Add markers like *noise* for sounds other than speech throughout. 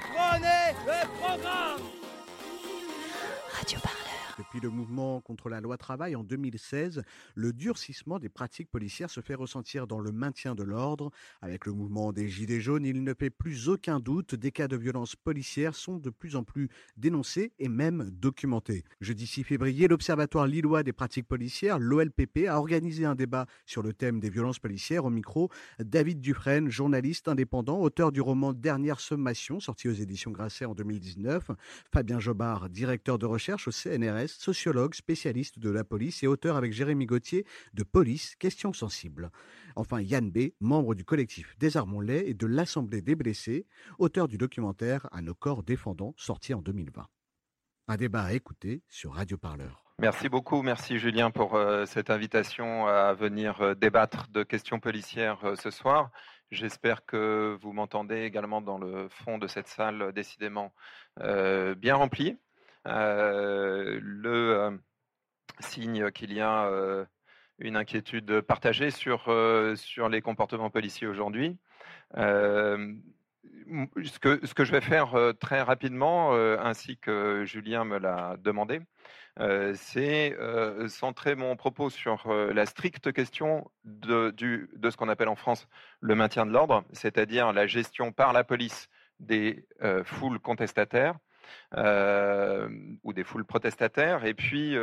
Prenez le programme. Le mouvement contre la loi travail en 2016, le durcissement des pratiques policières se fait ressentir dans le maintien de l'ordre. Avec le mouvement des Gilets jaunes, il ne fait plus aucun doute, des cas de violence policière sont de plus en plus dénoncés et même documentés. Jeudi 6 février, l'Observatoire lillois des pratiques policières, l'OLPP, a organisé un débat sur le thème des violences policières. Au micro, David Dufresne, journaliste indépendant, auteur du roman Dernière sommation, sorti aux éditions Grasset en 2019. Fabien Jobard, directeur de recherche au CNRS sociologue, spécialiste de la police et auteur avec Jérémy Gauthier de Police, questions sensibles. Enfin, Yann B., membre du collectif Désarmons-les et de l'Assemblée des blessés, auteur du documentaire À nos corps défendants, sorti en 2020. Un débat à écouter sur Radio Parleur. Merci beaucoup, merci Julien pour euh, cette invitation à venir euh, débattre de questions policières euh, ce soir. J'espère que vous m'entendez également dans le fond de cette salle décidément bien remplie. Le signe qu'il y a une inquiétude partagée sur, les comportements policiers aujourd'hui. ce, que, je vais faire très rapidement, ainsi que Julien me l'a demandé, c'est centrer mon propos sur la stricte question de, de ce qu'on appelle en France le maintien de l'ordre, c'est-à-dire la gestion par la police des foules contestataires ou des foules protestataires, et puis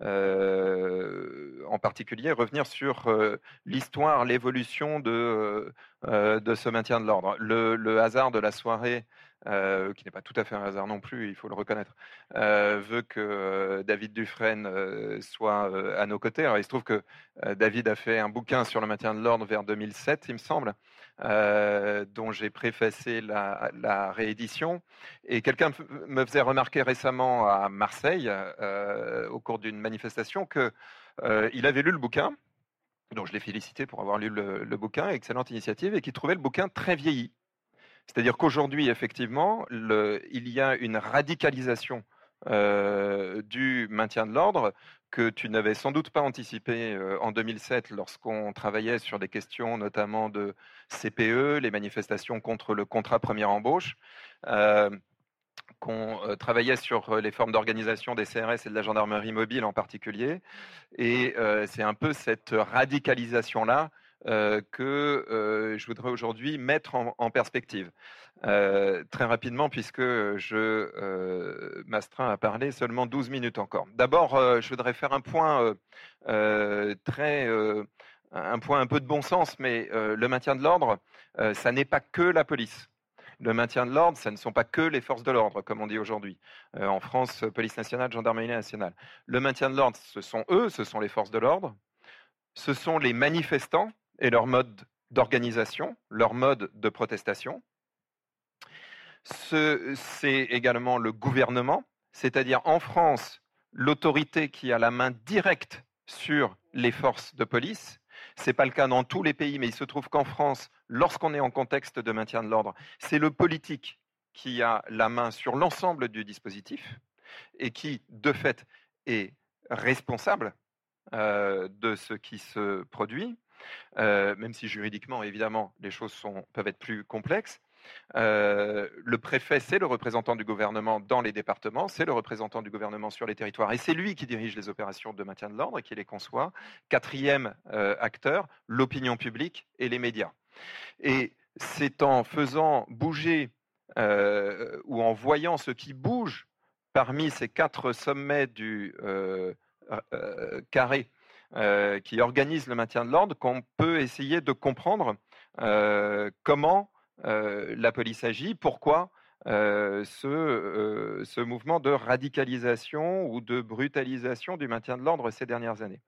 en particulier revenir sur l'histoire, l'évolution de, de ce maintien de l'ordre. Le, hasard de la soirée qui n'est pas tout à fait un hasard non plus, il faut le reconnaître, veut que David Dufresne soit à nos côtés. Alors, il se trouve que David a fait un bouquin sur le maintien de l'ordre vers 2007, il me semble, dont j'ai préfacé la, réédition. Et quelqu'un me faisait remarquer récemment à Marseille, au cours d'une manifestation, qu'il avait lu le bouquin. Donc je l'ai félicité pour avoir lu le, bouquin, excellente initiative, et qu'il trouvait le bouquin très vieilli. C'est-à-dire qu'aujourd'hui, effectivement, il y a une radicalisation euh, du maintien de l'ordre que tu n'avais sans doute pas anticipé euh, en 2007 lorsqu'on travaillait sur des questions notamment de CPE, les manifestations contre le contrat première embauche. Euh, qu'on travaillait sur les formes d'organisation des CRS et de la gendarmerie mobile en particulier. Et c'est un peu cette radicalisation-là euh, que euh, je voudrais aujourd'hui mettre en, perspective. Euh, très rapidement, puisque je m'astreins à parler seulement 12 minutes encore. D'abord, je voudrais faire un point très un point un peu de bon sens, mais le maintien de l'ordre, ça n'est pas que la police. Le maintien de l'ordre, ça ne sont pas que les forces de l'ordre, comme on dit aujourd'hui. en France, police nationale, gendarmerie nationale. Le maintien de l'ordre, ce sont eux, ce sont les forces de l'ordre. Ce sont les manifestants et leur mode d'organisation, leur mode de protestation. C'est également le gouvernement, c'est-à-dire en France, l'autorité qui a la main directe sur les forces de police. Ce n'est pas le cas dans tous les pays, mais il se trouve qu'en France, lorsqu'on est en contexte de maintien de l'ordre, c'est le politique qui a la main sur l'ensemble du dispositif et qui, de fait, est responsable euh, de ce qui se produit. Euh, même si juridiquement, évidemment, les choses peuvent être plus complexes. Euh, le préfet, c'est le représentant du gouvernement dans les départements, c'est le représentant du gouvernement sur les territoires, et c'est lui qui dirige les opérations de maintien de l'ordre et qui les conçoit. Quatrième euh, acteur, l'opinion publique et les médias. Et c'est en faisant bouger ou en voyant ce qui bouge parmi ces quatre sommets du carré euh, qui organise le maintien de l'ordre qu'on peut essayer de comprendre euh, comment euh, la police agit, pourquoi ce, ce, mouvement de radicalisation ou de brutalisation du maintien de l'ordre ces dernières années.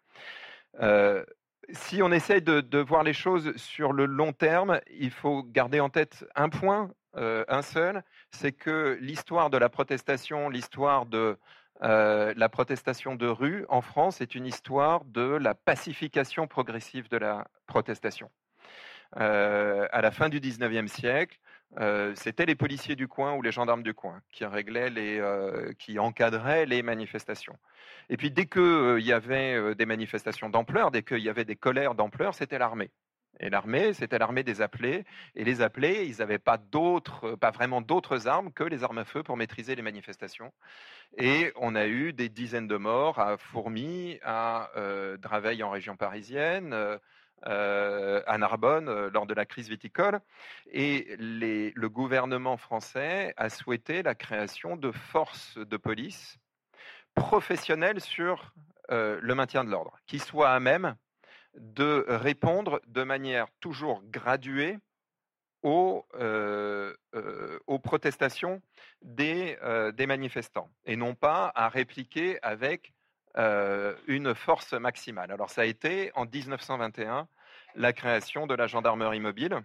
si on essaye de, de, voir les choses sur le long terme, il faut garder en tête un point, un seul, c'est que l'histoire de la protestation, l'histoire de euh, la protestation de rue en France est une histoire de la pacification progressive de la protestation. Euh, à la fin du XIXe siècle, euh, c'était les policiers du coin ou les gendarmes du coin qui réglaient qui encadraient les manifestations. Et puis dès qu'il y avait des manifestations d'ampleur, dès qu'il y avait des colères d'ampleur, c'était l'armée. Et l'armée, c'était l'armée des appelés. Et les appelés, ils n'avaient pas d'autres, pas vraiment d'autres armes que les armes à feu pour maîtriser les manifestations. Et on a eu des dizaines de morts à Fourmi, à euh, Draveil en région parisienne, euh, à Narbonne euh, lors de la crise viticole. Et le gouvernement français a souhaité la création de forces de police professionnelles sur le maintien de l'ordre, qui soient à même de répondre de manière toujours graduée aux, euh, euh, protestations des, euh, des, manifestants et non pas à répliquer avec une force maximale. Alors ça a été en 1921 la création de la gendarmerie mobile,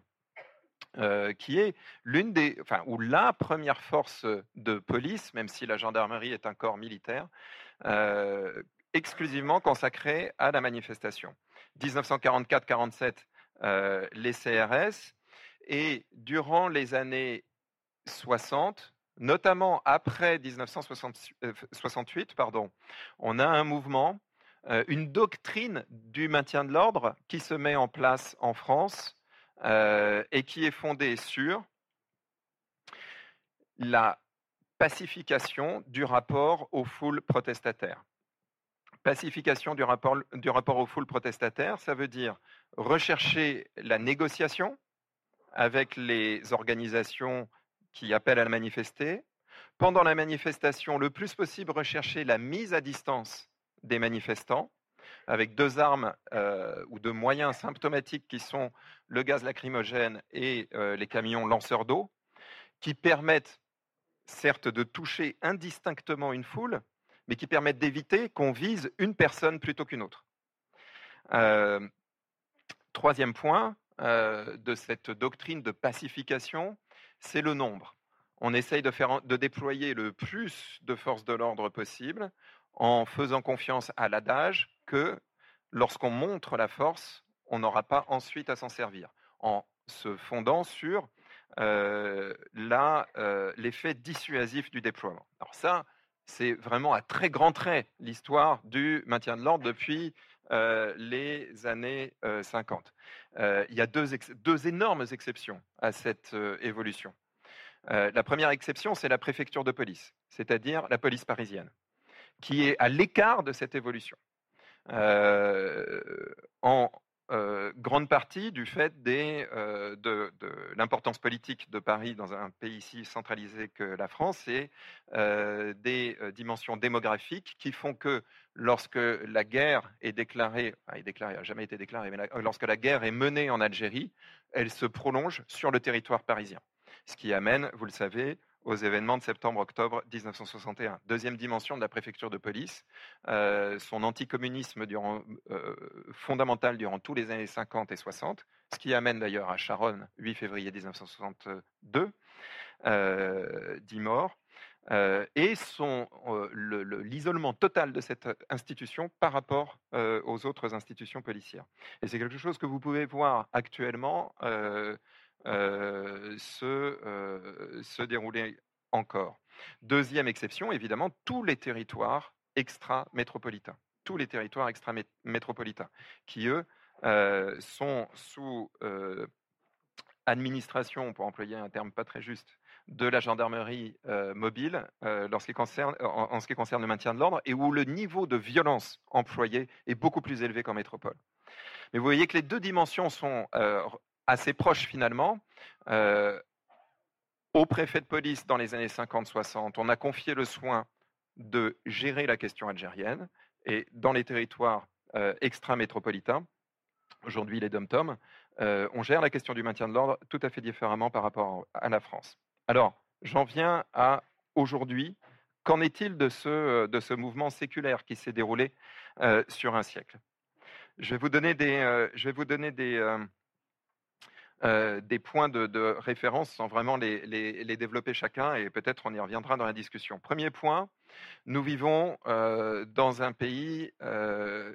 qui est l'une des, enfin, ou la première force de police, même si la gendarmerie est un corps militaire, exclusivement consacré à la manifestation. 1944-47, euh, les CRS, et durant les années 60, notamment après 1968, euh, pardon, on a un mouvement, euh, une doctrine du maintien de l'ordre qui se met en place en France et qui est fondée sur la pacification du rapport aux foules protestataires. Pacification du rapport, aux foules protestataires, ça veut dire rechercher la négociation avec les organisations qui appellent à la manifester. Pendant la manifestation, le plus possible, rechercher la mise à distance des manifestants avec deux armes euh, ou deux moyens symptomatiques qui sont le gaz lacrymogène et euh, les camions lanceurs d'eau, qui permettent certes de toucher indistinctement une foule, mais qui permettent d'éviter qu'on vise une personne plutôt qu'une autre. Euh, troisième point euh, de cette doctrine de pacification, c'est le nombre. On essaye de, faire, de déployer le plus de forces de l'ordre possible en faisant confiance à l'adage que lorsqu'on montre la force, on n'aura pas ensuite à s'en servir, en se fondant sur euh, l'effet dissuasif du déploiement. Alors ça, c'est vraiment à très grands traits l'histoire du maintien de l'ordre depuis euh, les années 50. Euh, euh, il y a deux, énormes exceptions à cette évolution. la première exception, c'est la préfecture de police, c'est-à-dire la police parisienne, qui est à l'écart de cette évolution. Euh, grande partie du fait euh, de, l'importance politique de Paris dans un pays si centralisé que la France et euh, des dimensions démographiques qui font que lorsque la guerre est déclarée, enfin, est n'a jamais été déclarée, mais lorsque la guerre est menée en Algérie, elle se prolonge sur le territoire parisien. Ce qui amène, vous le savez, aux événements de septembre-octobre 1961. Deuxième dimension de la préfecture de police, euh, son anticommunisme euh, fondamental durant tous les années 50 et 60, ce qui amène d'ailleurs à Charonne, 8 février 1962, euh, 10 morts, euh, et l'isolement total de cette institution par rapport aux autres institutions policières. Et c'est quelque chose que vous pouvez voir actuellement se, dérouler encore. Deuxième exception, évidemment, tous les territoires extra-métropolitains. Tous les territoires extra-métropolitains qui, eux, sont sous administration, pour employer un terme pas très juste, de la gendarmerie mobile en, en, ce qui concerne le maintien de l'ordre et où le niveau de violence employé est beaucoup plus élevé qu'en métropole. Mais vous voyez que les deux dimensions sont assez proche finalement. Euh, au préfet de police dans les années 50-60, on a confié le soin de gérer la question algérienne et dans les territoires euh, extra-métropolitains, aujourd'hui les dom-tom, euh, on gère la question du maintien de l'ordre tout à fait différemment par rapport à la France. Alors, j'en viens à aujourd'hui. Qu'en est-il de ce, de ce mouvement séculaire qui s'est déroulé sur un siècle? Je vais vous donner des, je vais vous donner des, euh, des points de, référence sans vraiment les, développer chacun et peut-être on y reviendra dans la discussion. Premier point, nous vivons euh, dans un pays euh,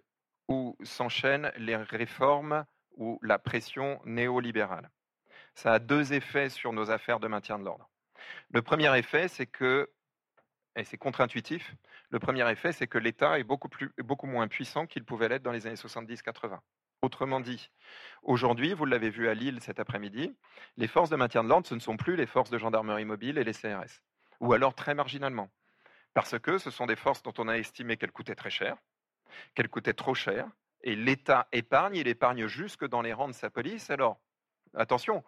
où s'enchaînent les réformes ou la pression néolibérale. Ça a deux effets sur nos affaires de maintien de l'ordre. Le premier effet, c'est que, et c'est contre-intuitif, le premier effet, c'est que l'État est beaucoup, beaucoup moins puissant qu'il pouvait l'être dans les années 70-80. Autrement dit, aujourd'hui, vous l'avez vu à Lille cet après-midi, les forces de maintien de l'ordre, ce ne sont plus les forces de gendarmerie mobile et les CRS, ou alors très marginalement, parce que ce sont des forces dont on a estimé qu'elles coûtaient très cher, qu'elles coûtaient trop cher, et l'État épargne, il épargne jusque dans les rangs de sa police. Alors, attention,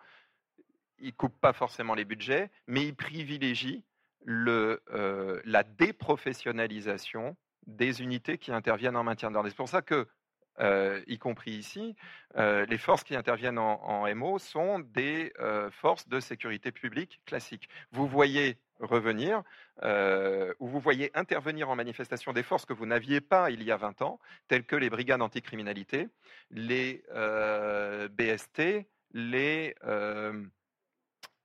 il ne coupe pas forcément les budgets, mais il privilégie euh, la déprofessionnalisation des unités qui interviennent en maintien d'ordre. C'est pour ça que, euh, y compris ici, euh, les forces qui interviennent en, MO sont des forces de sécurité publique classiques. Vous voyez revenir, ou vous voyez intervenir en manifestation des forces que vous n'aviez pas il y a 20 ans, telles que les brigades anticriminalité, les BST, les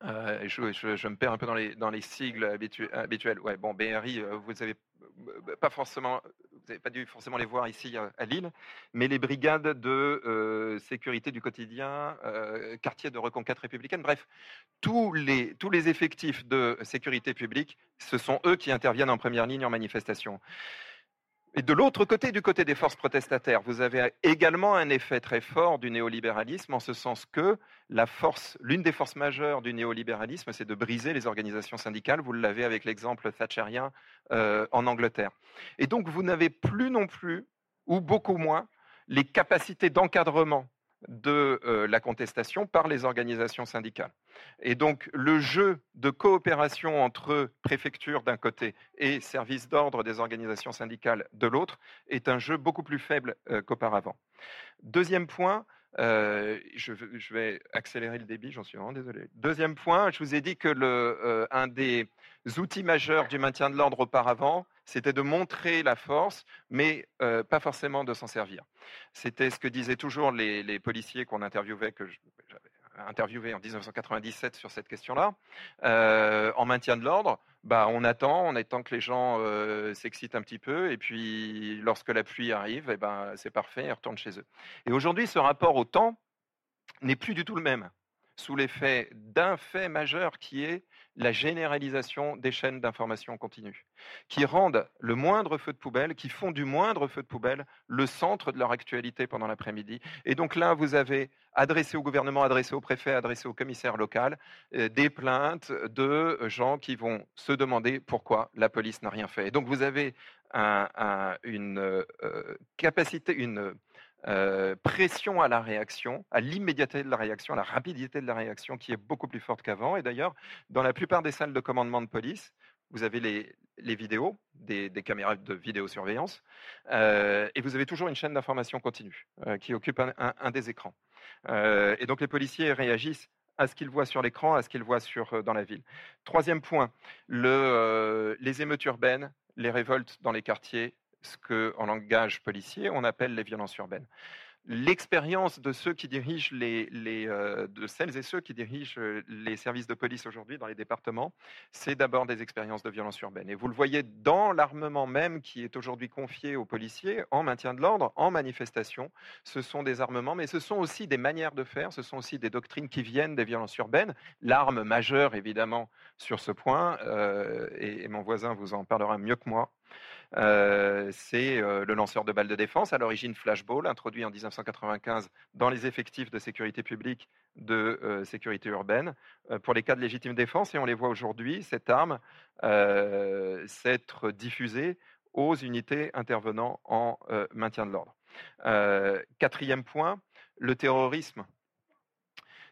euh, je, me perds un peu dans les, sigles habituels. Bon, BRI, euh, vous n'avez pas forcément, vous n'avez pas dû forcément les voir ici à, Lille, mais les brigades de euh, sécurité du quotidien, quartier de reconquête républicaine, bref, tous les, tous les effectifs de sécurité publique, ce sont eux qui interviennent en première ligne en manifestation. Et de l'autre côté, du côté des forces protestataires, vous avez également un effet très fort du néolibéralisme, en ce sens que l'une des forces majeures du néolibéralisme, c'est de briser les organisations syndicales. Vous l'avez avec l'exemple thatcherien euh, en Angleterre. Et donc, vous n'avez plus non plus, ou beaucoup moins, les capacités d'encadrement de euh, la contestation par les organisations syndicales. Et donc le jeu de coopération entre préfecture d'un côté et services d'ordre des organisations syndicales de l'autre est un jeu beaucoup plus faible euh, qu'auparavant. Deuxième point, euh, je, vais accélérer le débit, j'en suis vraiment désolé. Deuxième point, je vous ai dit que un des outils majeurs du maintien de l'ordre auparavant, c'était de montrer la force, mais pas forcément de s'en servir. C'était ce que disaient toujours les, policiers qu'on interviewait, que j'avais interviewé en 1997 sur cette question-là. En maintien de l'ordre, bah, on attend, on attend que les gens s'excitent un petit peu, et puis lorsque la pluie arrive, eh ben, c'est parfait, ils retournent chez eux. Et aujourd'hui, ce rapport au temps n'est plus du tout le même, sous l'effet d'un fait majeur qui est la généralisation des chaînes d'information continue, qui rendent le moindre feu de poubelle, qui font du moindre feu de poubelle le centre de leur actualité pendant l'après-midi. Et donc là, vous avez adressé au gouvernement, adressé au préfet, adressé au commissaire local, euh, des plaintes de gens qui vont se demander pourquoi la police n'a rien fait. Et donc vous avez une euh, capacité, une euh, pression à la réaction, à l'immédiateté de la réaction, à la rapidité de la réaction qui est beaucoup plus forte qu'avant. Et d'ailleurs, dans la plupart des salles de commandement de police, vous avez les, vidéos, des, caméras de vidéosurveillance, euh, et vous avez toujours une chaîne d'information continue euh, qui occupe un, des écrans. et donc les policiers réagissent à ce qu'ils voient sur l'écran, à ce qu'ils voient dans la ville. Troisième point, le, les émeutes urbaines, les révoltes dans les quartiers, ce qu'en langage policier, on appelle les violences urbaines. L'expérience de ceux qui dirigent euh, de celles et ceux qui dirigent euh, les services de police aujourd'hui dans les départements, c'est d'abord des expériences de violence urbaine. Et vous le voyez dans l'armement même qui est aujourd'hui confié aux policiers en maintien de l'ordre, en manifestation. Ce sont des armements, mais ce sont aussi des manières de faire, ce sont aussi des doctrines qui viennent des violences urbaines. L'arme majeure, évidemment, sur ce point, euh, et mon voisin vous en parlera mieux que moi, euh, c'est euh, le lanceur de balles de défense, à l'origine flashball, introduit en 1995 dans les effectifs de sécurité publique de euh, sécurité urbaine pour les cas de légitime défense. Et on les voit aujourd'hui, cette arme, s'être diffusée aux unités intervenant en maintien de l'ordre. quatrième point, le terrorisme.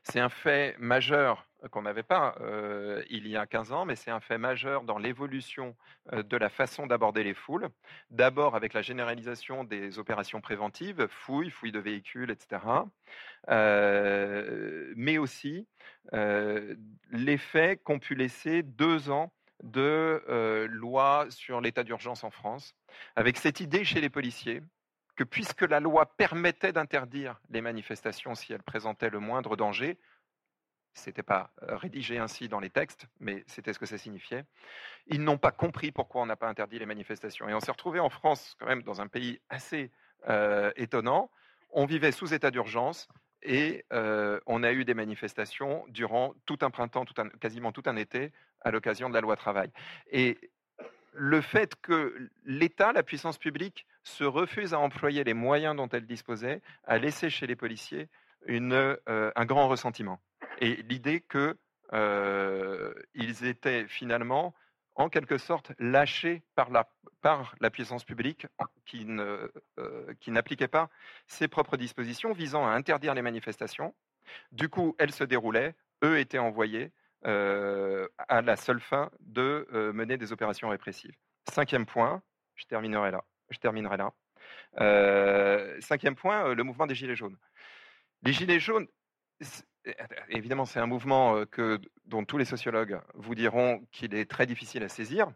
C'est un fait majeur qu'on n'avait pas euh, il y a 15 ans, mais c'est un fait majeur dans l'évolution euh, de la façon d'aborder les foules. D'abord avec la généralisation des opérations préventives, fouilles, fouilles de véhicules, etc. Euh, mais aussi l'effet qu'ont pu laisser deux ans de loi sur l'état d'urgence en France, avec cette idée chez les policiers que puisque la loi permettait d'interdire les manifestations si elles présentaient le moindre danger, ce n'était pas euh, rédigé ainsi dans les textes, mais c'était ce que ça signifiait. Ils n'ont pas compris pourquoi on n'a pas interdit les manifestations. Et on s'est retrouvé en France, quand même, dans un pays assez euh, étonnant. On vivait sous état d'urgence et euh, on a eu des manifestations durant tout un printemps, quasiment tout un été, à l'occasion de la loi travail. Et le fait que l'État, la puissance publique, se refuse à employer les moyens dont elle disposait, a laissé chez les policiers un grand ressentiment. Et l'idée qu'ils étaient finalement en quelque sorte lâchés par la, par la puissance publique qui, euh, qui n'appliquait pas ses propres dispositions visant à interdire les manifestations. Du coup, elles se déroulaient, eux étaient envoyés euh, à la seule fin de euh, mener des opérations répressives. Cinquième point, je terminerai là. Je terminerai là. cinquième point, le mouvement des Gilets jaunes. Les Gilets jaunes, évidemment, c'est un mouvement que, dont tous les sociologues vous diront qu'il est très difficile à saisir.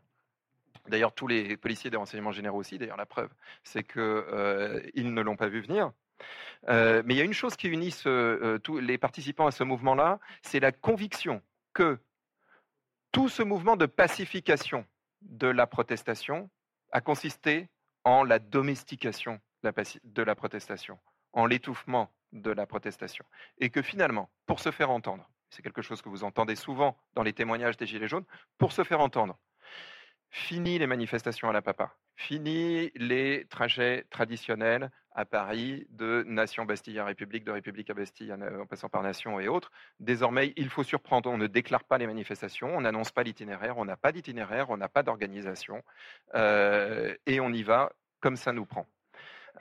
D'ailleurs, tous les policiers des renseignements généraux aussi, d'ailleurs, la preuve, c'est qu'ils ne l'ont pas vu venir. mais il y a une chose qui unit tous les participants à ce mouvement-là, c'est la conviction que tout ce mouvement de pacification de la protestation a consisté en la domestication de la protestation, en l'étouffement de la protestation. Et que finalement, pour se faire entendre, c'est quelque chose que vous entendez souvent dans les témoignages des Gilets jaunes, pour se faire entendre, fini les manifestations à la papa, fini les trajets traditionnels à Paris de Nation Bastille à République, de République à Bastille en passant par Nation et autres. Désormais, il faut surprendre, on ne déclare pas les manifestations, on n'annonce pas l'itinéraire, on n'a pas d'itinéraire, on n'a pas d'organisation, euh, et on y va comme ça nous prend.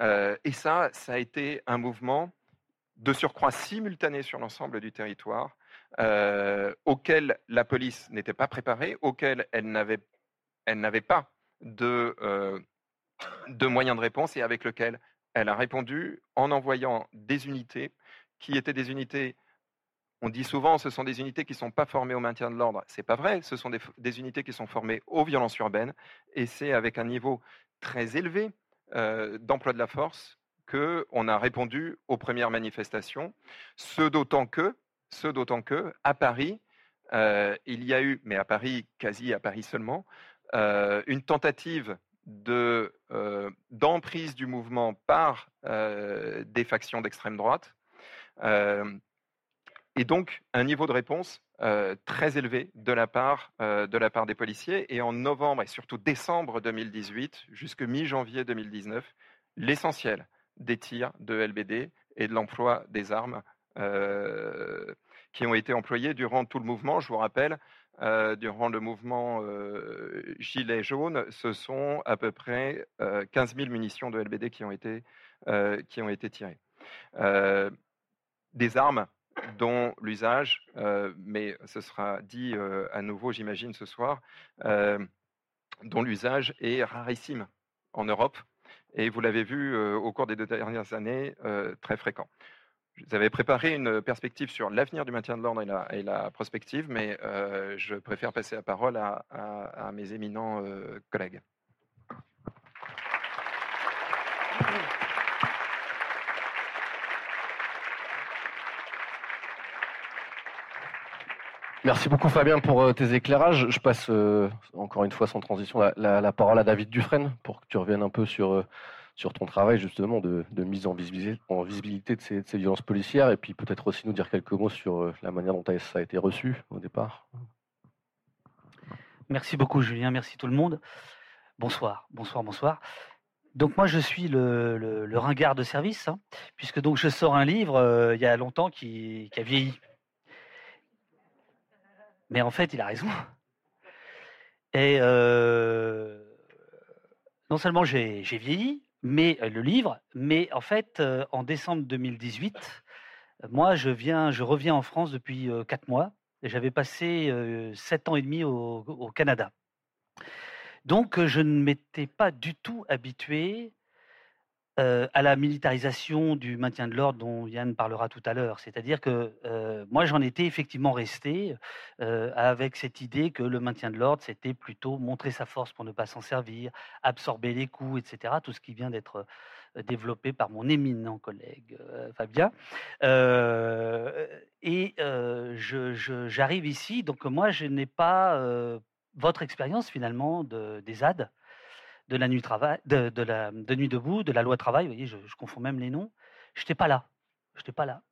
Euh, et ça, ça a été un mouvement de surcroît simultané sur l'ensemble du territoire, euh, auquel la police n'était pas préparée, auquel elle n'avait, pas de, euh, de moyens de réponse et avec lequel elle a répondu en envoyant des unités qui étaient des unités on dit souvent ce sont des unités qui ne sont pas formées au maintien de l'ordre. Ce n'est pas vrai, ce sont des, des, unités qui sont formées aux violences urbaines et c'est avec un niveau très élevé euh, d'emploi de la force qu'on a répondu aux premières manifestations, ce d'autant que, à Paris, euh, il y a eu, mais à Paris, quasi à Paris seulement, euh, une tentative euh, d'emprise du mouvement par des factions d'extrême droite, et donc un niveau de réponse très élevé de la, part, de la part des policiers. Et en novembre et surtout décembre 2018, jusque mi-janvier 2019, l'essentiel des tirs de LBD et de l'emploi des armes qui ont été employés durant tout le mouvement. Je vous rappelle, durant le mouvement Gilets jaunes, ce sont à peu près 15 000 munitions de LBD qui ont été tirées. des armes dont l'usage, mais ce sera dit à nouveau, j'imagine, ce soir, dont l'usage est rarissime en Europe et vous l'avez vu au cours des deux dernières années, très fréquent. Vous avez préparé une perspective sur l'avenir du maintien de l'ordre et la, prospective, mais je préfère passer la parole à mes éminents collègues. Merci beaucoup Fabien pour euh, tes éclairages. Je passe euh, encore une fois sans transition la, parole à David Dufresne pour que tu reviennes un peu sur, euh, sur ton travail justement de, mise en visibilité, en visibilité de, ces, violences policières et puis peut-être aussi nous dire quelques mots sur la manière dont ça a été reçu au départ. Merci beaucoup Julien, merci tout le monde. Bonsoir, bonsoir, bonsoir. Donc moi je suis le, ringard de service, hein, puisque donc je sors un livre il y a longtemps qui, qui a vieilli mais en fait, il a raison. Et non seulement j'ai vieilli, mais le livre, mais en fait, en décembre 2018, moi, je viens, je reviens en France depuis quatre mois. J'avais passé sept ans et demi au Canada. Donc, je ne m'étais pas du tout habitué à la militarisation du maintien de l'ordre dont Yann parlera tout à l'heure. C'est-à-dire que moi, j'en étais effectivement resté avec cette idée que le maintien de l'ordre, c'était plutôt montrer sa force pour ne pas s'en servir, absorber les coups, etc. Tout ce qui vient d'être développé par mon éminent collègue Fabien. et j'arrive ici, donc moi, je n'ai pas votre expérience finalement de, des ZAD de la nuit travail, de, la de nuit debout, de la loi travail. Vous voyez, je, confonds même les noms. Je n'étais pas là. Je n'étais pas là.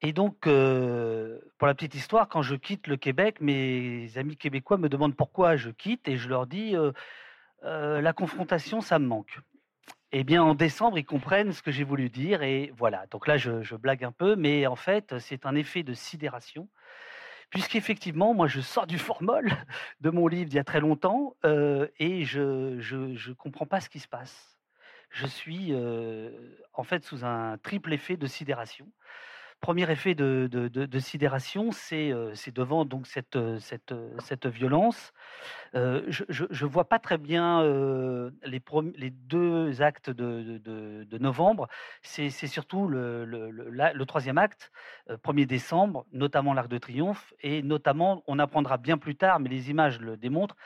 Et donc, euh, pour la petite histoire, quand je quitte le Québec, mes amis québécois me demandent pourquoi je quitte et je leur dis euh, euh, la confrontation, ça me manque. Eh bien, en décembre, ils comprennent ce que j'ai voulu dire et voilà. Donc là, je, je blague un peu, mais en fait, c'est un effet de sidération puisqu'effectivement, moi, je sors du formol *laughs* de mon livre d'il y a très longtemps et je ne comprends pas ce qui se passe. Je suis en fait sous un triple effet de sidération. Premier effet de, sidération, c'est devant donc cette, cette, cette violence. je ne vois pas très bien les, deux actes de, novembre. C'est surtout le, le, troisième acte, 1er décembre, notamment l'Arc de Triomphe, et notamment, on apprendra bien plus tard, mais les images le démontrent,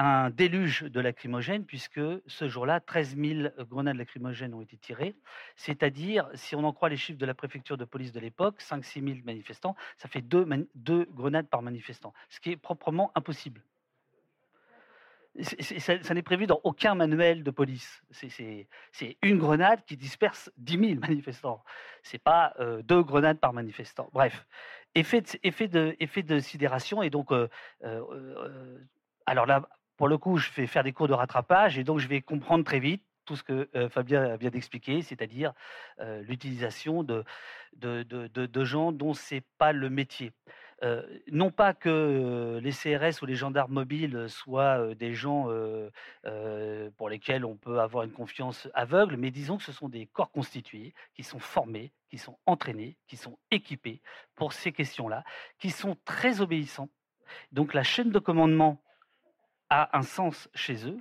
un déluge de lacrymogènes, puisque ce jour-là, 13 000 grenades lacrymogènes ont été tirées. C'est-à-dire, si on en croit les chiffres de la préfecture de police de l'époque, 5-6 000 manifestants, ça fait deux, deux, grenades par manifestant, ce qui est proprement impossible. ça, n'est prévu dans aucun manuel de police. C'est une grenade qui disperse 10 000 manifestants. Ce n'est pas euh, deux grenades par manifestant. Bref, effet de, effet de, effet de sidération. Et donc, euh, euh, alors là, pour le coup, je vais faire des cours de rattrapage et donc je vais comprendre très vite tout ce que Fabien vient d'expliquer, c'est-à-dire l'utilisation de, gens dont ce n'est pas le métier. non pas que les CRS ou les gendarmes mobiles soient des gens pour lesquels on peut avoir une confiance aveugle, mais disons que ce sont des corps constitués qui sont formés, qui sont entraînés, qui sont équipés pour ces questions-là, qui sont très obéissants. Donc la chaîne de commandement a un sens chez eux.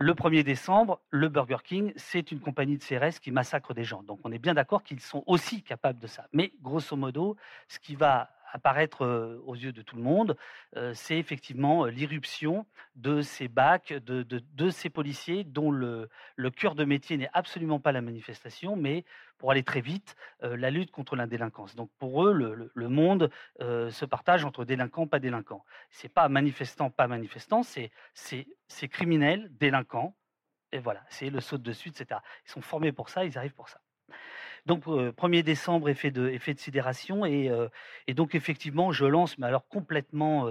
Le 1er décembre, le Burger King, c'est une compagnie de CRS qui massacre des gens. Donc on est bien d'accord qu'ils sont aussi capables de ça. Mais grosso modo, ce qui va apparaître aux yeux de tout le monde, c'est effectivement l'irruption de ces bacs, de, ces policiers dont le, cœur de métier n'est absolument pas la manifestation, mais pour aller très vite, la lutte contre la délinquance. Donc pour eux, le, monde se partage entre délinquants, pas délinquants. C'est pas manifestant, pas manifestant, c'est criminel, délinquant, et voilà, c'est le saut de suite, etc. Ils sont formés pour ça, ils arrivent pour ça. Donc, 1er décembre, effet de, sidération. Et, donc, effectivement, je lance, mais alors complètement,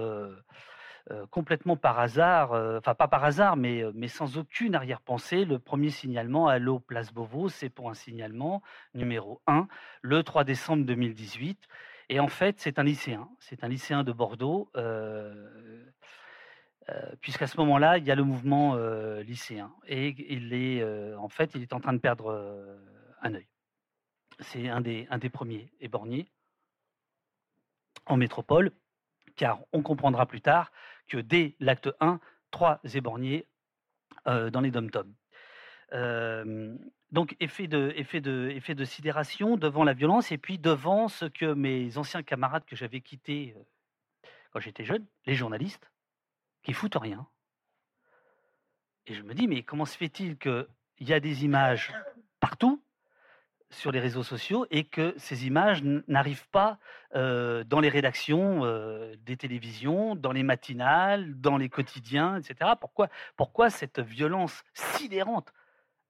complètement par hasard, enfin, pas par hasard, mais, sans aucune arrière-pensée, le premier signalement, Allo Place Beauvau, c'est pour un signalement numéro 1, le 3 décembre 2018. Et en fait, c'est un lycéen, c'est un lycéen de Bordeaux. puisqu'à ce moment-là, il y a le mouvement lycéen. Et il est, en fait, il est en train de perdre un œil c'est un des, premiers éborgnés en métropole, car on comprendra plus tard que dès l'acte 1, trois éborgnés euh, dans les dom-toms. Euh, donc effet de, effet, de, effet de sidération devant la violence et puis devant ce que mes anciens camarades que j'avais quittés euh, quand j'étais jeune, les journalistes, qui foutent rien. Et je me dis, mais comment se fait-il qu'il y a des images partout sur les réseaux sociaux et que ces images n'arrivent pas dans les rédactions des télévisions, dans les matinales, dans les quotidiens, etc. Pourquoi, pourquoi cette violence sidérante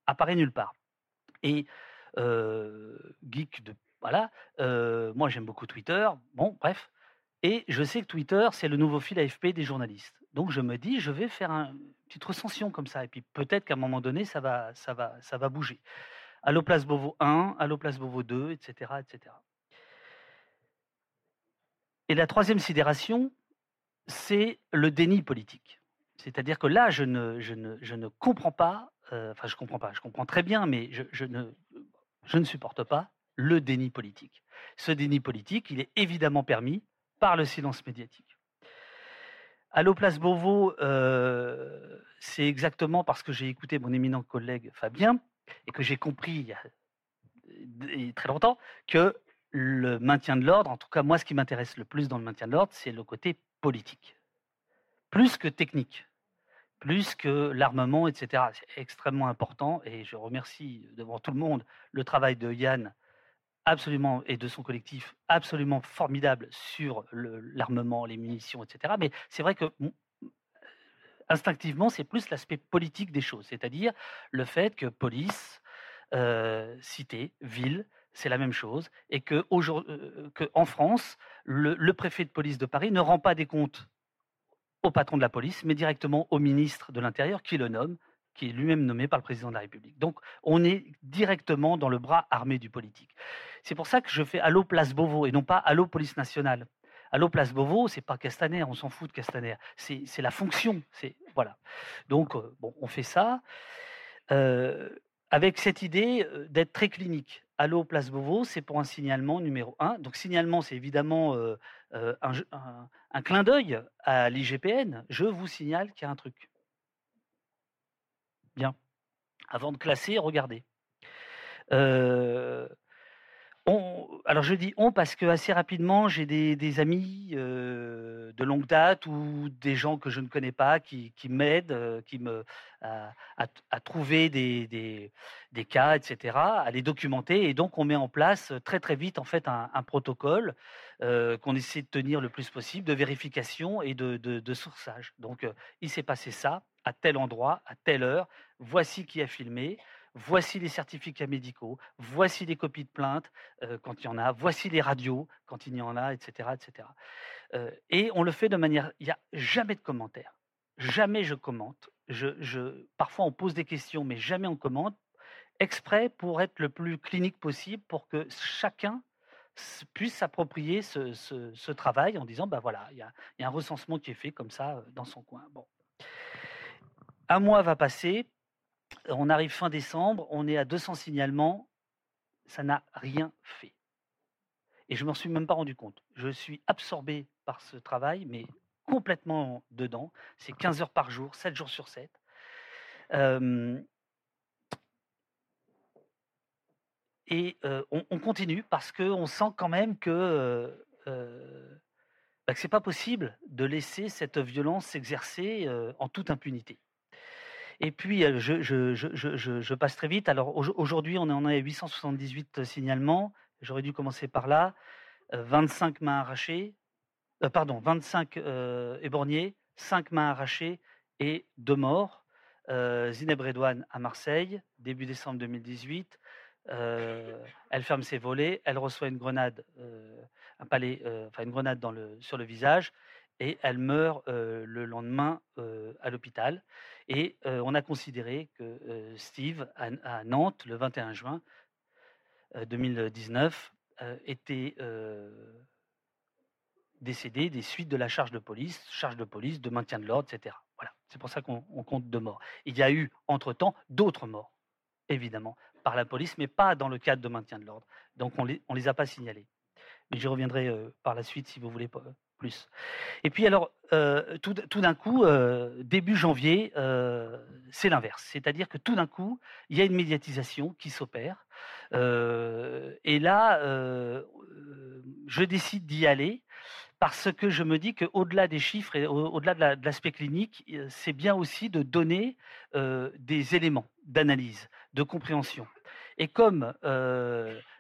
apparaît nulle part? Et geek de voilà, moi j'aime beaucoup Twitter. Bon, bref. Et je sais que Twitter, c'est le nouveau fil AFP des journalistes. Donc je me dis, je vais faire une petite recension comme ça. Et puis peut-être qu'à un moment donné, ça va, ça va, ça va bouger. Allo Place Beauvau 1, Allo Place Beauvau 2, etc., etc. Et la troisième sidération, c'est le déni politique. C'est-à-dire que là, je ne, comprends pas, euh, enfin je comprends pas, je comprends très bien, mais je, ne, supporte pas le déni politique. Ce déni politique, il est évidemment permis par le silence médiatique. Allo Place Beauvau, euh, c'est exactement parce que j'ai écouté mon éminent collègue Fabien et que j'ai compris il y a très longtemps que le maintien de l'ordre, en tout cas moi ce qui m'intéresse le plus dans le maintien de l'ordre, c'est le côté politique. Plus que technique, plus que l'armement, etc. C'est extrêmement important et je remercie devant tout le monde le travail de Yann absolument et de son collectif absolument formidable sur l'armement, les munitions, etc. Mais c'est vrai que instinctivement, c'est plus l'aspect politique des choses, c'est-à-dire le fait que police, euh, cité, ville, c'est la même chose, et que, en France, le, préfet de police de Paris ne rend pas des comptes au patron de la police, mais directement au ministre de l'Intérieur qui le nomme, qui est lui-même nommé par le président de la République. Donc on est directement dans le bras armé du politique. C'est pour ça que je fais Allo Place Beauvau et non pas Allo Police Nationale. Allo Place Beauvau, c'est pas Castaner, on s'en fout de Castaner. C'est la fonction. C'est voilà. Donc euh, on fait ça euh, avec cette idée euh, d'être très clinique. Allo Place Beauvau, c'est pour un signalement numéro un. Donc signalement, c'est évidemment un, clin d'œil à l'IGPN. Je vous signale qu'il y a un truc. Bien. Avant de classer, regardez. Alors je dis on parce que assez rapidement j'ai des, amis euh, de longue date ou des gens que je ne connais pas qui, m'aident, euh, qui me à, trouver des, cas, etc., à les documenter et donc on met en place très très vite en fait un, protocole qu'on essaie de tenir le plus possible de vérification et de, de sourçage. Donc il s'est passé ça à tel endroit, à telle heure, voici qui a filmé, voici les certificats médicaux, voici les copies de plainte euh, quand il y en a, voici les radios quand il y en a, etc. etc. Euh, et on le fait de manière... Il n'y a jamais de commentaires. Jamais je commente. Je, parfois on pose des questions, mais jamais on commente, exprès pour être le plus clinique possible, pour que chacun puisse s'approprier ce, travail en disant, bah voilà, il y, a, un recensement qui est fait comme ça euh, dans son coin. Bon. Un mois va passer, on arrive fin décembre, on est à 200 signalements, ça n'a rien fait. Et je ne m'en suis même pas rendu compte. Je suis absorbé par ce travail, mais complètement dedans. C'est 15 heures par jour, 7 jours sur 7. et on, continue parce qu'on sent quand même que, bah, que ce n'est pas possible de laisser cette violence s'exercer en toute impunité. Et puis, je, passe très vite. Alors, aujourd'hui, on en est à 878 signalements. J'aurais dû commencer par là. 25 mains arrachées. pardon, 25 éborgnés, 5 mains arrachées et 2 morts. Zineb Redouane à Marseille, début décembre 2018. elle ferme ses volets, elle reçoit une grenade, un palais, enfin une grenade sur le visage et elle meurt le lendemain à l'hôpital. Et on a considéré que Steve, à, Nantes, le 21 juin 2019, était décédé des suites de la charge de police, charge de police, de maintien de l'ordre, etc. Voilà, c'est pour ça qu'on compte deux morts. Il y a eu, entre-temps, d'autres morts, évidemment, par la police, mais pas dans le cadre de maintien de l'ordre. Donc on ne les, on les a pas signalés. Mais j'y reviendrai par la suite si vous voulez plus. Et puis alors, euh, tout, d'un coup, euh, début janvier, euh, c'est l'inverse. C'est-à-dire que tout d'un coup, il y a une médiatisation qui s'opère. et là, je décide d'y aller parce que je me dis qu'au-delà des chiffres et au-delà de l'aspect clinique, c'est bien aussi de donner des éléments d'analyse, de compréhension. Et comme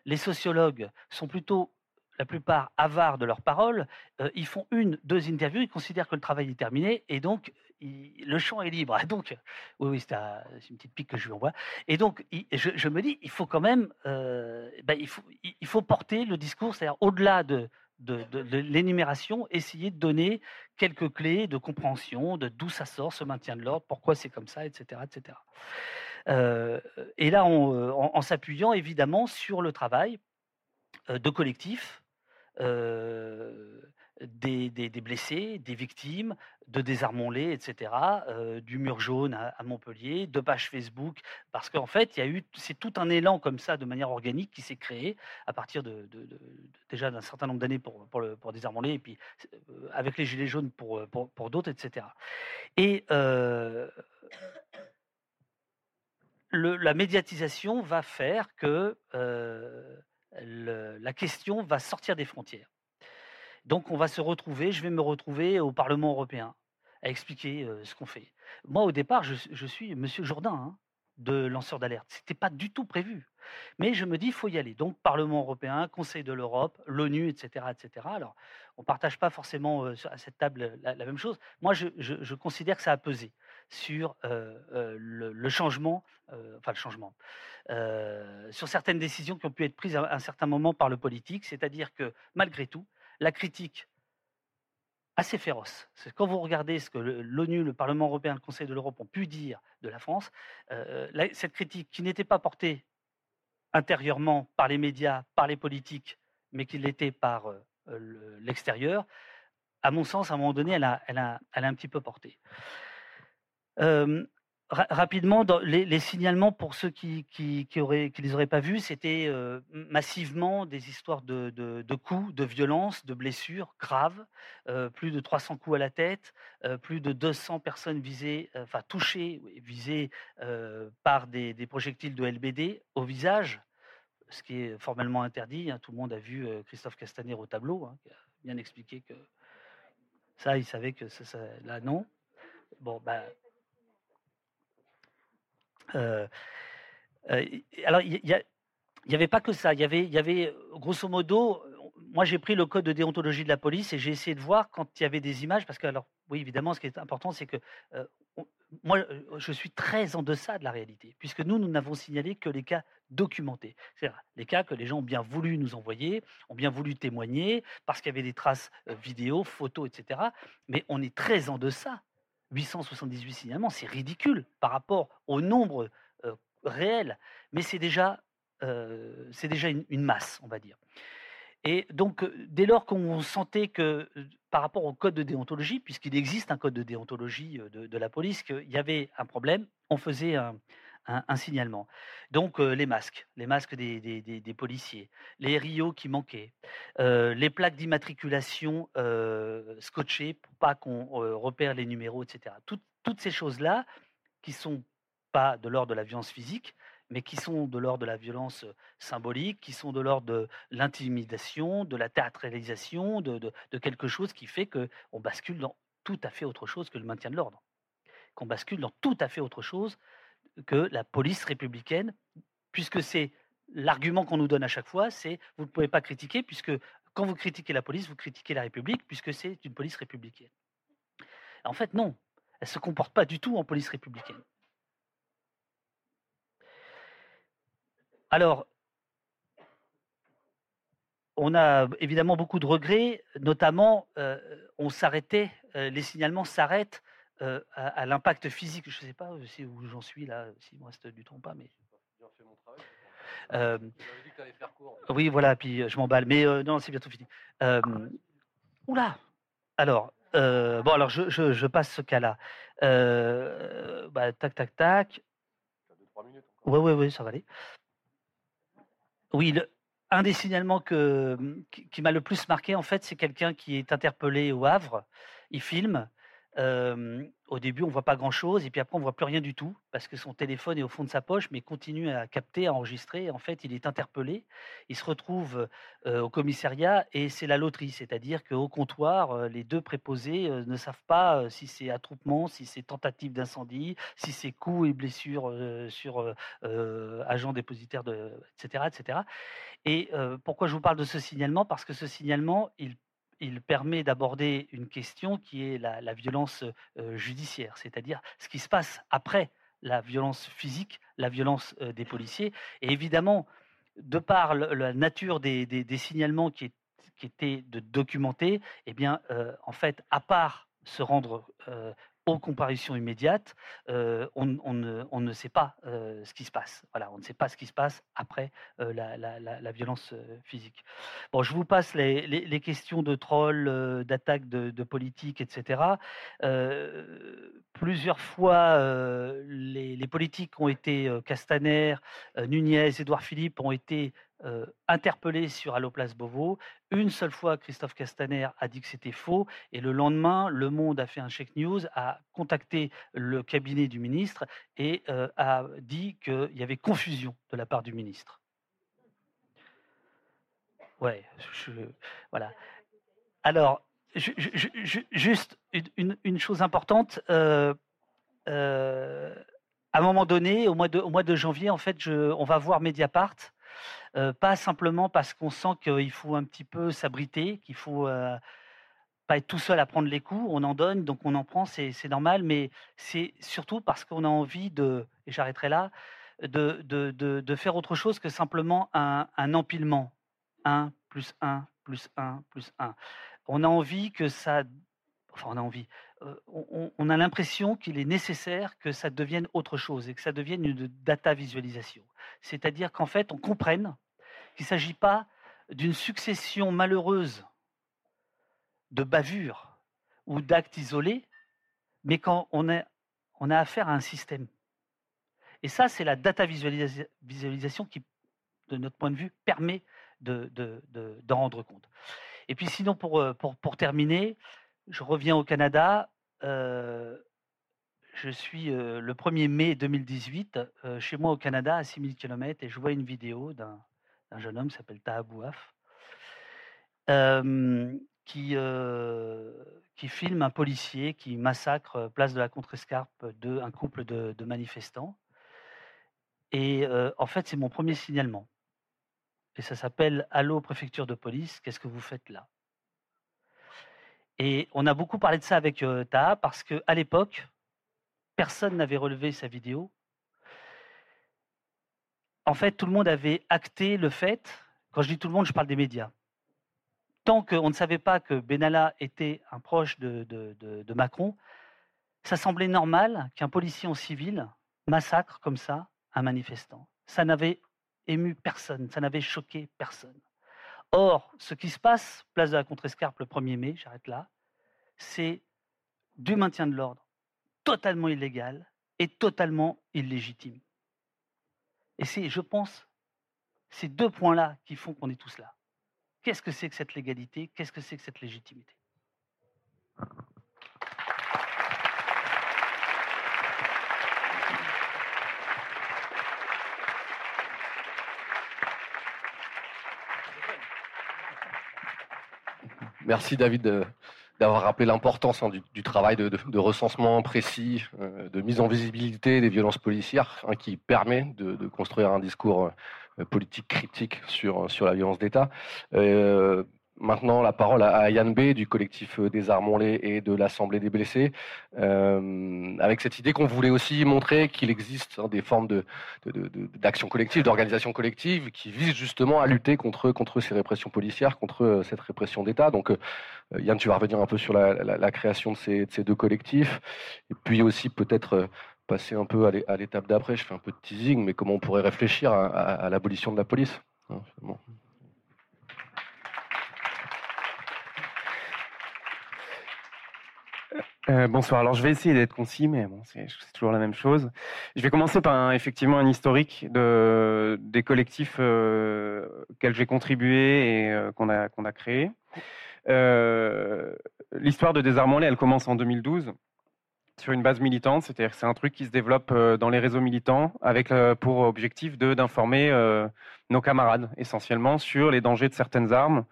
les sociologues sont plutôt la plupart avares de leurs paroles, euh, ils font une, deux interviews, ils considèrent que le travail est terminé et donc le champ est libre. *laughs* Donc, oui, c'est une petite pique que je lui envoie. Et donc, je, me dis, il faut quand même, euh, ben, il, faut, porter le discours, c'est-à-dire au-delà de, l'énumération, essayer de donner quelques clés de compréhension de d'où ça sort ce maintien de l'ordre, pourquoi c'est comme ça, etc. etc. Euh, et là, en s'appuyant évidemment sur le travail de collectifs des, blessés, des victimes, de Désarmons-les, etc., du mur jaune à, Montpellier, de pages Facebook, parce qu'en fait, il y a eu, c'est tout un élan comme ça, de manière organique, qui s'est créé à partir de, déjà d'un certain nombre d'années pour, pour, pour Désarmons-les, et puis avec les Gilets jaunes pour, pour, d'autres, etc. Et la médiatisation va faire que la question va sortir des frontières. Donc on va se retrouver, je vais me retrouver au Parlement européen à expliquer ce qu'on fait. Moi au départ, je, suis Monsieur Jourdain. Hein. de lanceurs d'alerte. Ce n'était pas du tout prévu. Mais je me dis, faut y aller. Donc, Parlement européen, Conseil de l'Europe, l'ONU, etc., etc. Alors, on ne partage pas forcément à cette table la, même chose. Moi, je, considère que ça a pesé sur le, changement, enfin le changement, sur certaines décisions qui ont pu être prises à un certain moment par le politique. C'est-à-dire que, malgré tout, la critique assez féroce. C'est quand vous regardez ce que l'ONU, le Parlement européen, le Conseil de l'Europe ont pu dire de la France, cette critique qui n'était pas portée intérieurement par les médias, par les politiques, mais qui l'était par l'extérieur, à mon sens, à un moment donné, elle elle a un petit peu porté rapidement, les, signalements pour ceux qui qui, les auraient pas vus, c'était massivement des histoires de, de, coups, de violences, de blessures graves, plus de 300 coups à la tête, plus de 200 personnes visées, enfin touchées, visées par des, projectiles de LBD au visage, ce qui est formellement interdit. Hein. Tout le monde a vu Christophe Castaner au tableau, hein, qui a bien expliqué que ça, il savait que ça, là non. Bon, bah, alors, il n'y avait pas que ça. Il y avait, il y avait, grosso modo, moi j'ai pris le code de déontologie de la police et j'ai essayé de voir quand il y avait des images, parce que, alors, oui, évidemment, ce qui est important, c'est que euh, moi, je suis très en deçà de la réalité, puisque nous, nous n'avons signalé que les cas documentés. C'est-à-dire les cas que les gens ont bien voulu nous envoyer, ont bien voulu témoigner, parce qu'il y avait des traces vidéo, photos, etc. Mais on est très en deçà 878 signalements, c'est ridicule par rapport au nombre réel, mais c'est déjà, c'est déjà une, masse, on va dire. Et donc, dès lors qu'on sentait que, par rapport au code de déontologie, puisqu'il existe un code de déontologie de, de la police, qu'il y avait un problème, on faisait un, un, signalement. Donc les masques, les masques des, policiers, les rios qui manquaient, les plaques d'immatriculation scotchées pour pas qu'on repère les numéros, etc. toutes ces choses-là qui sont pas de l'ordre de la violence physique, mais qui sont de l'ordre de la violence symbolique, qui sont de l'ordre de l'intimidation, de la théâtralisation, de, de, quelque chose qui fait qu'on bascule dans tout à fait autre chose que le maintien de l'ordre, qu'on bascule dans tout à fait autre chose que la police républicaine, puisque c'est l'argument qu'on nous donne à chaque fois, c'est vous ne pouvez pas critiquer, puisque quand vous critiquez la police, vous critiquez la République, puisque c'est une police républicaine. En fait, non, elle ne se comporte pas du tout en police républicaine. Alors, on a évidemment beaucoup de regrets, notamment euh, on s'arrêtait, euh, les signalements s'arrêtent euh, à, l'impact physique. Je ne sais pas si où j'en suis là, s'il me reste du temps pas, mais. Euh, oui, voilà, puis je m'emballe. Mais euh, non, c'est bientôt fini. Euh, oula Alors, bon, alors je, je, passe ce cas-là. Bah, tac, tac, tac. Oui, oui, oui, ça va aller. Oui, le, un des signalements que, qui, qui m'a le plus marqué, en fait, c'est quelqu'un qui est interpellé au Havre. Il filme au début, on voit pas grand-chose, et puis après, on voit plus rien du tout, parce que son téléphone est au fond de sa poche, mais continue à capter, à enregistrer. En fait, il est interpellé. Il se retrouve au commissariat, et c'est la loterie, c'est-à-dire qu'au comptoir, les deux préposés ne savent pas si c'est attroupement, si c'est tentative d'incendie, si c'est coups et blessures sur agents dépositaires, de, etc., etc. Et pourquoi je vous parle de ce signalement? Parce que ce signalement, il il permet d'aborder une question qui est la, violence judiciaire, c'est-à-dire ce qui se passe après la violence physique, la violence des policiers. Et évidemment, de par la nature des, signalements qui, étaient de documenter, eh bien, en fait, à part se rendre aux comparutions immédiates, on, ne, sait pas ce qui se passe. Voilà, on ne sait pas ce qui se passe après la, violence physique. Bon, je vous passe les, questions de trolls, d'attaques de, de, politique, etc. plusieurs fois, les, politiques ont été, Castaner, Nunez, Édouard Philippe ont été interpellé sur Alloplace Beauvau. Une seule fois, Christophe Castaner a dit que c'était faux, et le lendemain, Le Monde a fait un check news, a contacté le cabinet du ministre et a dit qu'il y avait confusion de la part du ministre. Ouais, voilà. Alors, juste une, chose importante. à un moment donné, au mois de, janvier, en fait, on va voir Mediapart, pas simplement parce qu'on sent qu'il faut un petit peu s'abriter, qu'il faut pas être tout seul à prendre les coups, on en donne, donc on en prend, c'est normal, mais c'est surtout parce qu'on a envie de, et j'arrêterai là, de, de, de, faire autre chose que simplement un, un empilement. 1 plus 1 plus 1 plus 1. On a envie que ça... Enfin, on a envie. on, a l'impression qu'il est nécessaire que ça devienne autre chose et que ça devienne une data visualisation. C'est-à-dire qu'en fait, on comprenne qu'il ne s'agit pas d'une succession malheureuse de bavures ou d'actes isolés, mais quand on, a affaire à un système. Et ça, c'est la data visualisation qui, de notre point de vue, permet d'en de, rendre compte. Et puis sinon, pour, pour, terminer, je reviens au Canada. Euh, je suis le 1er mai 2018 chez moi au Canada, à 6000 km, et je vois une vidéo d'un jeune homme qui s'appelle Taha Bouaf, qui, qui filme un policier qui massacre place de la Contrescarpe de, un couple de, de manifestants. Et en fait, c'est mon premier signalement. Et ça s'appelle Allô, préfecture de police, qu'est-ce que vous faites là? Et on a beaucoup parlé de ça avec Taha parce qu'à l'époque, personne n'avait relevé sa vidéo. En fait, tout le monde avait acté le fait, quand je dis tout le monde, je parle des médias. Tant qu'on ne savait pas que Benalla était un proche de, de Macron, ça semblait normal qu'un policier en civil massacre comme ça un manifestant. Ça n'avait ému personne, ça n'avait choqué personne. Or, ce qui se passe, place de la Contrescarpe le 1er mai, j'arrête là, c'est du maintien de l'ordre totalement illégal et totalement illégitime. Et c'est, je pense, ces deux points-là qui font qu'on est tous là. Qu'est-ce que c'est que cette légalité? Qu'est-ce que c'est que cette légitimité? Merci David d'avoir rappelé l'importance hein, du, travail de, recensement précis, euh, de mise en visibilité des violences policières, hein, qui permet de, construire un discours euh, politique critique sur, la violence d'État. Euh, maintenant la parole à Yann B du collectif euh, des Armonlés et de l'Assemblée des blessés, euh, avec cette idée qu'on voulait aussi montrer qu'il existe hein, des formes d'action collective, d'organisation collective, qui visent justement à lutter contre, ces répressions policières, contre euh, cette répression d'État. Donc Yann, tu vas revenir un peu sur la, création de ces, ces, deux collectifs, et puis aussi peut-être passer un peu à l'étape d'après, je fais un peu de teasing, mais comment on pourrait réfléchir à, l'abolition de la police. Hein, Euh, bonsoir. Alors, je vais essayer d'être concis, mais bon, c'est toujours la même chose. Je vais commencer par un, effectivement un historique de, des collectifs euh, auxquels j'ai contribué et euh, qu'on a, créés. Euh, L'histoire de Désarmement elle commence en 2012 sur une base militante, c'est-à-dire c'est un truc qui se développe dans les réseaux militants avec pour objectif d'informer nos camarades essentiellement sur les dangers de certaines armes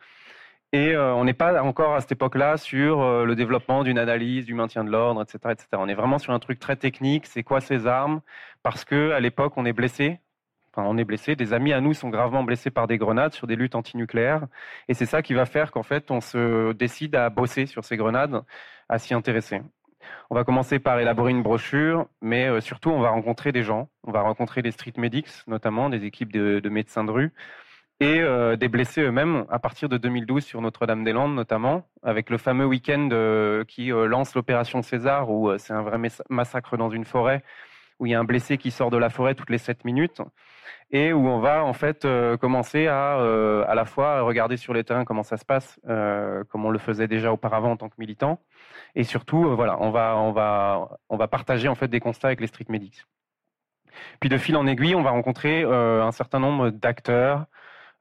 et euh, on n'est pas encore à cette époque-là sur euh, le développement d'une analyse, du maintien de l'ordre, etc., etc. On est vraiment sur un truc très technique. C'est quoi ces armes? Parce que à l'époque, on est blessé. Enfin, on est blessé. Des amis à nous sont gravement blessés par des grenades sur des luttes antinucléaires. Et c'est ça qui va faire qu'en fait, on se décide à bosser sur ces grenades, à s'y intéresser. On va commencer par élaborer une brochure, mais euh, surtout, on va rencontrer des gens. On va rencontrer des street medics, notamment des équipes de, de médecins de rue et euh, des blessés eux-mêmes à partir de 2012 sur Notre-Dame-des-Landes notamment, avec le fameux week-end euh, qui euh, lance l'opération César, où c'est un vrai massacre dans une forêt, où il y a un blessé qui sort de la forêt toutes les 7 minutes, et où on va en fait commencer à à la fois regarder sur les terrains comment ça se passe, comme on le faisait déjà auparavant en tant que militant, et surtout voilà, on va on va on va partager en fait des constats avec les street medics. Puis de fil en aiguille, on va rencontrer un certain nombre d'acteurs,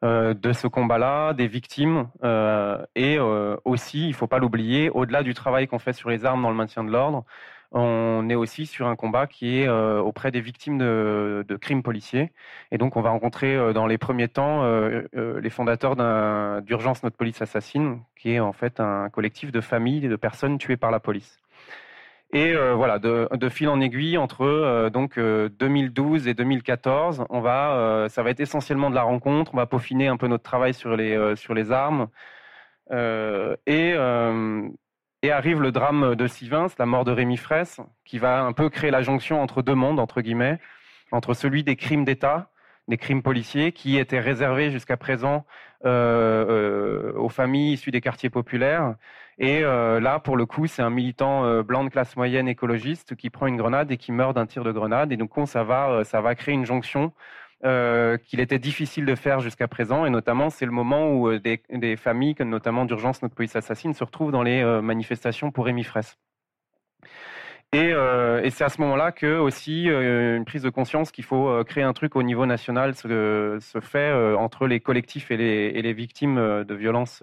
de ce combat-là, des victimes, euh, et euh, aussi, il ne faut pas l'oublier, au-delà du travail qu'on fait sur les armes dans le maintien de l'ordre, on est aussi sur un combat qui est auprès des victimes de, crimes policiers. Et donc, on va rencontrer dans les premiers temps les fondateurs d'Urgence Notre Police Assassine, qui est en fait un collectif de familles et de personnes tuées par la police. Et voilà, de, fil en aiguille entre donc 2012 et 2014, on va, ça va être essentiellement de la rencontre. On va peaufiner un peu notre travail sur les sur les armes. et et arrive le drame de Sivins, la mort de Rémi Fraisse, qui va un peu créer la jonction entre deux mondes, entre guillemets, entre celui des crimes d'État, des crimes policiers, qui étaient réservés jusqu'à présent euh, euh, aux familles issues des quartiers populaires. Et euh, là, pour le coup, c'est un militant blanc de classe moyenne écologiste qui prend une grenade et qui meurt d'un tir de grenade. Et donc, ça va, ça va créer une jonction qu'il était difficile de faire jusqu'à présent, et notamment c'est le moment où des, familles, notamment d'urgence Notre Police Assassine, se retrouvent dans les manifestations pour Rémi Fraisse. Et, c'est à ce moment-là que aussi une prise de conscience qu'il faut créer un truc au niveau national se, fait entre les collectifs et les, victimes de violences,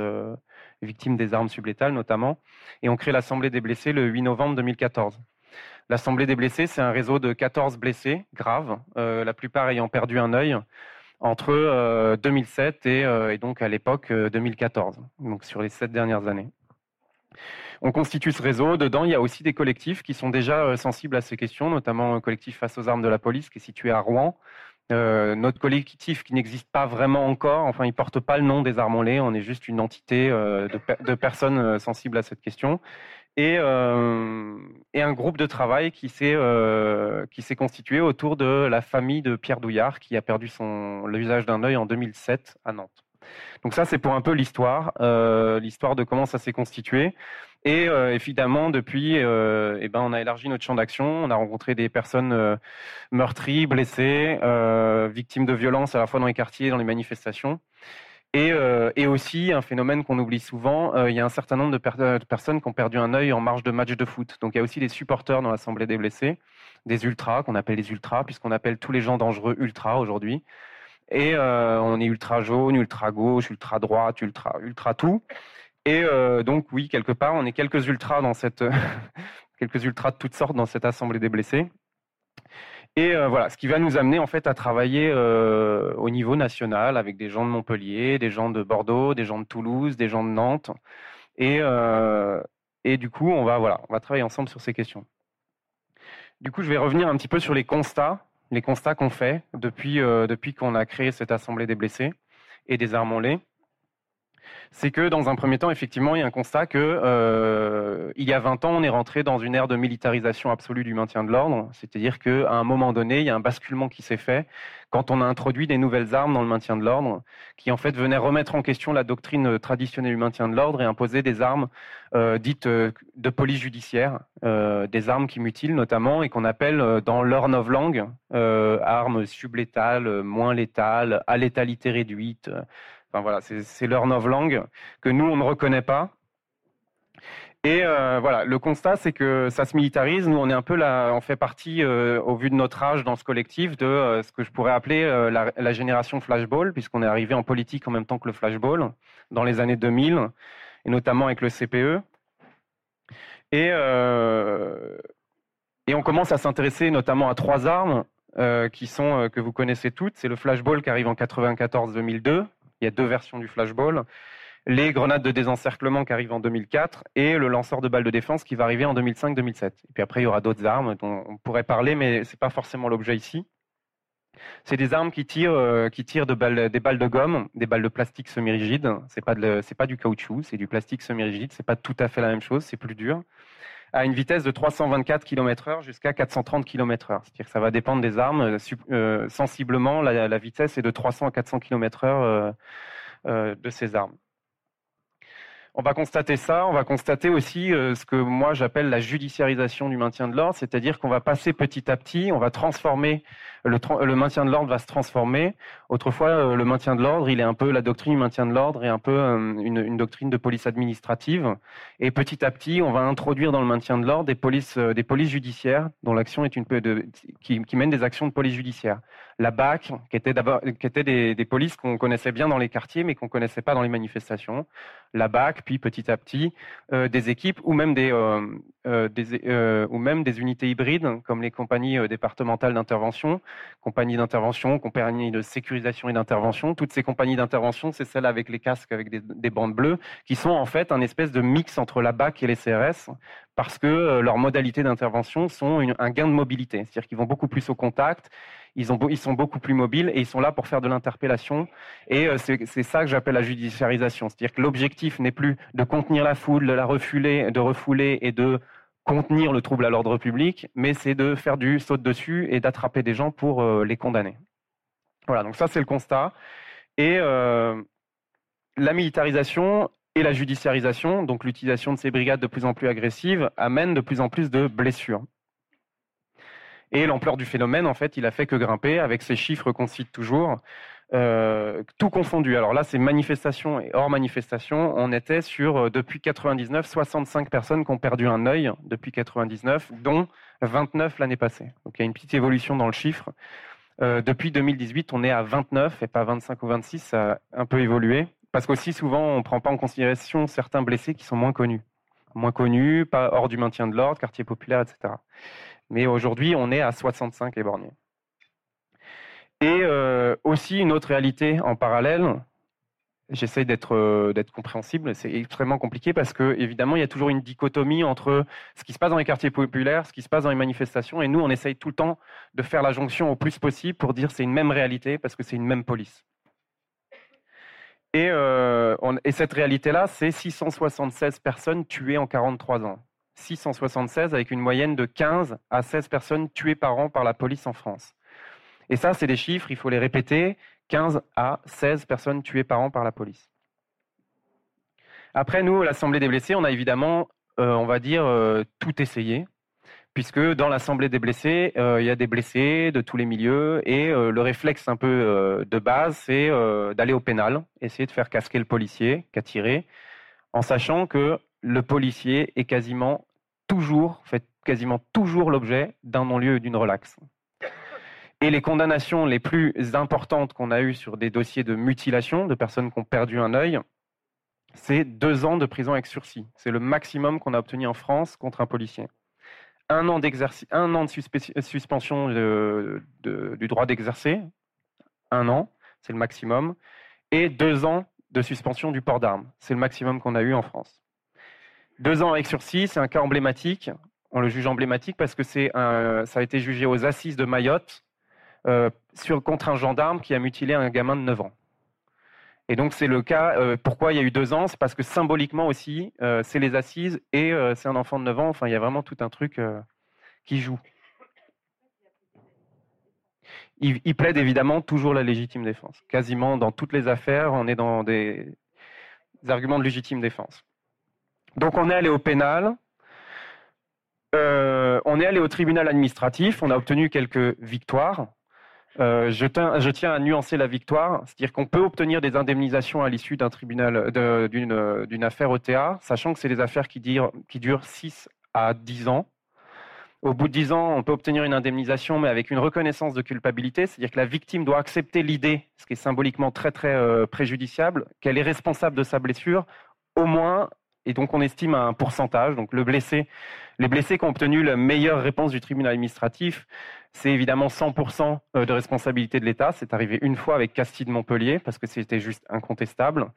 victimes des armes sublétales notamment. Et on crée l'Assemblée des blessés le 8 novembre 2014. L'Assemblée des blessés, c'est un réseau de 14 blessés graves, euh, la plupart ayant perdu un œil entre 2007 euh, euh, et, donc à l'époque 2014, donc sur les sept dernières années. On constitue ce réseau. Dedans, il y a aussi des collectifs qui sont déjà sensibles à ces questions, notamment un collectif face aux armes de la police qui est situé à Rouen. notre collectif qui n'existe pas vraiment encore, enfin, il porte pas le nom des armes on est juste une entité de, personnes sensibles à cette question et, euh, et, un groupe de travail qui s'est euh, constitué autour de la famille de Pierre Douillard qui a perdu son l'usage d'un œil en 2007 à Nantes. Donc ça c'est pour un peu l'histoire, euh, l'histoire de comment ça s'est constitué. Et euh, évidemment depuis, euh, eh ben on a élargi notre champ d'action. On a rencontré des personnes euh, meurtries, blessées, victimes de violences à la fois dans les quartiers dans les manifestations. Et, euh, et, aussi, un phénomène qu'on oublie souvent, euh, il y a un certain nombre de, personnes qui ont perdu un œil en marge de match de foot. Donc il y a aussi des supporters dans l'Assemblée des blessés, des ultras, qu'on appelle les ultras, puisqu'on appelle tous les gens dangereux ultras aujourd'hui. Et euh, on est ultra jaune, ultra gauche, ultra droite, ultra, ultra tout. Et euh, donc oui, quelque part, on est quelques ultras dans cette, *laughs* quelques ultras de toutes sortes dans cette Assemblée des blessés. Et euh, voilà, ce qui va nous amener en fait à travailler euh, au niveau national avec des gens de Montpellier, des gens de Bordeaux, des gens de Toulouse, des gens de Nantes. Et, du coup, on va, travailler ensemble sur ces questions. Du coup, je vais revenir un petit peu sur les constats, les constats qu'on fait depuis, depuis qu'on a créé cette Assemblée des blessés et des armes lait c'est que dans un premier temps, effectivement, il y a un constat que euh, il y a 20 ans, on est rentré dans une ère de militarisation absolue du maintien de l'ordre, c'est-à-dire qu'à un moment donné, il y a un basculement qui s'est fait quand on a introduit des nouvelles armes dans le maintien de l'ordre, qui en fait venaient remettre en question la doctrine traditionnelle du maintien de l'ordre et imposer des armes euh, dites euh, de police judiciaire, des armes qui mutilent notamment et qu'on appelle dans leur langue armes sublétales, moins létales, à létalité réduite voilà, c'est leur novlangue que nous, on ne reconnaît pas. Et euh, voilà, le constat, c'est que ça se militarise. Nous, on est un peu là, on fait partie, euh, au vu de notre âge dans ce collectif, de euh, ce que je pourrais appeler la, génération flashball, puisqu'on est arrivé en politique en même temps que le flashball, dans les années 2000, et notamment avec le CPE. Et, et on commence à s'intéresser notamment à trois armes qui sont que vous connaissez toutes. C'est le flashball qui arrive en 94-2002, il y a deux versions du flashball. Les grenades de désencerclement qui arrivent en 2004 et le lanceur de balles de défense qui va arriver en 2005-2007. Et puis après, il y aura d'autres armes dont on pourrait parler, mais ce n'est pas forcément l'objet ici. C'est des armes qui tirent, euh, qui tirent des balles de gomme, des balles de plastique semi-rigide. C'est pas c'est pas du caoutchouc, c'est du plastique semi-rigide. C'est pas tout à fait la même chose, c'est plus dur. À une vitesse de 324 km/h jusqu'à 430 km/h. C'est-à-dire que ça va dépendre des armes. Euh, euh, sensiblement, la, vitesse est de 300 à 400 km/h de ces armes. On va constater ça, on va constater aussi euh, ce que moi j'appelle la judiciarisation du maintien de l'ordre, c'est-à-dire qu'on va passer petit à petit, on va transformer, le, maintien de l'ordre va se transformer. Autrefois, euh, le maintien de l'ordre, il est un peu la doctrine du maintien de l'ordre et un peu euh, une, doctrine de police administrative. Et petit à petit, on va introduire dans le maintien de l'ordre des polices, des polices judiciaires dont l'action est une qui, mènent des actions de police judiciaire. La BAC, qui était d'abord, qui était des, des polices qu'on connaissait bien dans les quartiers, mais qu'on connaissait pas dans les manifestations. La BAC Puis petit à petit des équipes ou même des, des ou même des unités hybrides comme les compagnies départementales d'intervention, compagnies d'intervention, compagnies de sécurisation et d'intervention. Toutes ces compagnies d'intervention, c'est celles avec les casques avec des, bandes bleues, qui sont en fait un espèce de mix entre la BAC et les CRS, parce que leurs modalités d'intervention sont un gain de mobilité, c'est-à-dire qu'ils vont beaucoup plus au contact ils, sont beaucoup plus mobiles et ils sont là pour faire de l'interpellation. Et euh, c'est ça que j'appelle la judiciarisation. C'est-à-dire que l'objectif n'est plus de contenir la foule, de la refouler, de refouler et de contenir le trouble à l'ordre public, mais c'est de faire du saut dessus et d'attraper des gens pour euh, les condamner. Voilà, donc ça c'est le constat. Et euh, la militarisation et la judiciarisation, donc l'utilisation de ces brigades de plus en plus agressives, amène de plus en plus de blessures. Et l'ampleur du phénomène, en fait, il a fait que grimper avec ces chiffres qu'on cite toujours. Euh, tout confondu. Alors là, c'est manifestation et hors manifestation. On était sur, euh, depuis 99, 65 personnes qui ont perdu un œil depuis 99, dont 29 l'année passée. Donc il y a une petite évolution dans le chiffre. Euh, depuis 2018, on est à 29 et pas 25 ou 26. Ça a un peu évolué. Parce qu'aussi, souvent, on ne prend pas en considération certains blessés qui sont moins connus. Moins connus, pas hors du maintien de l'ordre, quartier populaire, etc. Mais aujourd'hui, on est à 65 éborgnés. Et euh, aussi une autre réalité en parallèle, j'essaie d'être euh, d'être compréhensible, c'est extrêmement compliqué parce que évidemment il y a toujours une dichotomie entre ce qui se passe dans les quartiers populaires, ce qui se passe dans les manifestations, et nous on essaye tout le temps de faire la jonction au plus possible pour dire c'est une même réalité parce que c'est une même police. Et, euh, et cette réalité-là, c'est 676 personnes tuées en 43 ans. 676 avec une moyenne de 15 à 16 personnes tuées par an par la police en France. Et ça, c'est des chiffres, il faut les répéter, 15 à 16 personnes tuées par an par la police. Après, nous, l'Assemblée des blessés, on a évidemment, euh, on va dire, euh, tout essayé, puisque dans l'Assemblée des blessés, euh, il y a des blessés de tous les milieux, et le réflexe un peu de base, c'est d'aller au pénal, essayer de faire casquer le policier qui a tiré, en sachant que le policier est quasiment toujours, fait quasiment toujours l'objet d'un non-lieu et d'une relaxe. Et les condamnations les plus importantes qu'on a eues sur des dossiers de mutilation de personnes qui ont perdu un œil, c'est deux ans de prison avec sursis. C'est le maximum qu'on a obtenu en France contre un policier. Un an, un an de suspension du droit d'exercer, un an, c'est le maximum, et deux ans de suspension du port d'armes. C'est le maximum qu'on a eu en France. Deux ans avec sursis, c'est un cas emblématique. On le juge emblématique parce que c'est ça a été jugé aux assises de Mayotte euh, contre un gendarme qui a mutilé un gamin de 9 ans. Et donc c'est le cas. Euh, pourquoi il y a eu deux ans? C'est parce que symboliquement aussi, euh, c'est les assises et c'est un enfant de 9 ans. Enfin, il y a vraiment tout un truc qui joue. Il, plaide évidemment toujours la légitime défense. Quasiment dans toutes les affaires, on est dans des arguments de légitime défense. Donc on est allé au pénal, euh, on est allé au tribunal administratif, on a obtenu quelques victoires. Euh, je, tiens, à nuancer la victoire, c'est-à-dire qu'on peut obtenir des indemnisations à l'issue d'un tribunal, d'une affaire OTA, sachant que c'est des affaires qui durent, qui durent 6 à 10 ans. Au bout de 10 ans, on peut obtenir une indemnisation, mais avec une reconnaissance de culpabilité, c'est-à-dire que la victime doit accepter l'idée, ce qui est symboliquement très très euh, préjudiciable, qu'elle est responsable de sa blessure, au moins et donc on estime un pourcentage. Les blessés qui ont obtenu la meilleure réponse du tribunal administratif, c'est évidemment 100% euh, de responsabilité de l'État. C'est arrivé une fois avec Castille de Montpellier parce que c'était juste incontestable.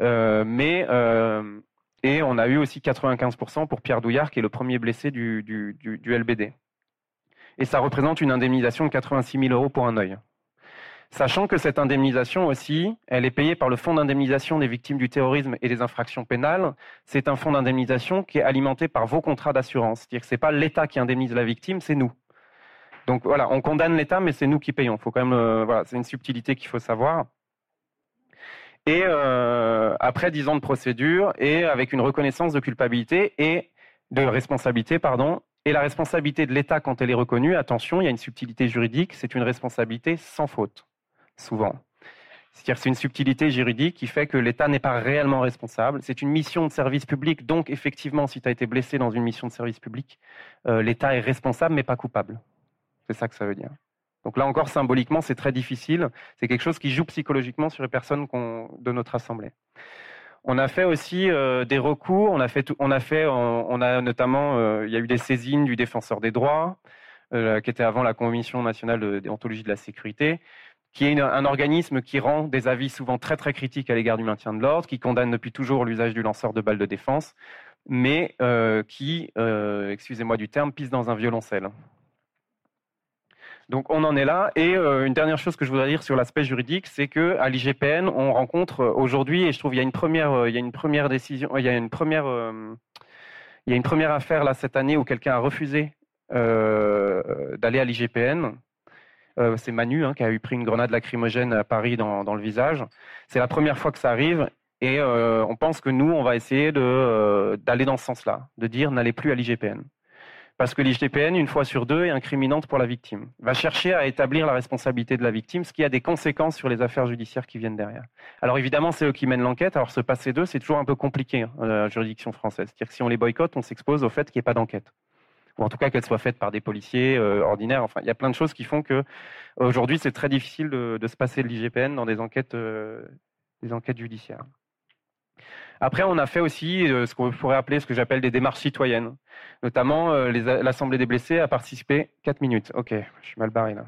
Euh, mais euh, et on a eu aussi 95% pour Pierre Douillard qui est le premier blessé du, du LBD. Et ça représente une indemnisation de 86 000 euros pour un œil. Sachant que cette indemnisation aussi, elle est payée par le Fonds d'indemnisation des victimes du terrorisme et des infractions pénales. C'est un fonds d'indemnisation qui est alimenté par vos contrats d'assurance. C'est-à-dire que ce n'est pas l'État qui indemnise la victime, c'est nous. Donc voilà, on condamne l'État, mais c'est nous qui payons. Faut quand même, euh, voilà, c'est une subtilité qu'il faut savoir. Et euh, après dix ans de procédure et avec une reconnaissance de culpabilité et de responsabilité, pardon, et la responsabilité de l'État quand elle est reconnue, attention, il y a une subtilité juridique, c'est une responsabilité sans faute souvent. C'est-à-dire c'est une subtilité juridique qui fait que l'État n'est pas réellement responsable. C'est une mission de service public, donc effectivement, si tu as été blessé dans une mission de service public, euh, l'État est responsable mais pas coupable. C'est ça que ça veut dire. Donc là encore, symboliquement, c'est très difficile. C'est quelque chose qui joue psychologiquement sur les personnes de notre Assemblée. On a fait aussi des recours. On a fait, on a notamment, il y a eu des saisines du défenseur des droits, qui était avant la Commission nationale de de la sécurité qui est un organisme qui rend des avis souvent très très critiques à l'égard du maintien de l'ordre, qui condamne depuis toujours l'usage du lanceur de balles de défense, mais euh, qui, euh, excusez-moi du terme, pisse dans un violoncelle. Donc on en est là. Et euh, une dernière chose que je voudrais dire sur l'aspect juridique, c'est que à l'IGPN, on rencontre aujourd'hui, et je trouve il y a une première, il y a une première décision, il y a une première, il y a une première affaire là cette année où quelqu'un a refusé d'aller à l'IGPN euh, c'est Manu hein, qui a eu pris une grenade lacrymogène à Paris dans, le visage. C'est la première fois que ça arrive. Et euh, on pense que nous, on va essayer euh, d'aller dans ce sens-là, de dire n'allez plus à l'IGPN. Parce que l'IGPN, une fois sur deux, est incriminante pour la victime. Va chercher à établir la responsabilité de la victime, ce qui a des conséquences sur les affaires judiciaires qui viennent derrière. Alors évidemment, c'est eux qui mènent l'enquête. Alors se passer d'eux, c'est toujours un peu compliqué, hein, la juridiction française. C'est-à-dire que si on les boycotte, on s'expose au fait qu'il n'y ait pas d'enquête ou en tout cas qu'elle soit faite par des policiers euh, ordinaires. Enfin, il y a plein de choses qui font que aujourd'hui c'est très difficile de, se passer de l'IGPN dans des enquêtes, euh, des enquêtes judiciaires. Après, on a fait aussi euh, ce qu'on pourrait appeler ce que j'appelle des démarches citoyennes. Notamment, l'Assemblée des blessés a participé 4 minutes. Ok, je suis mal barré là.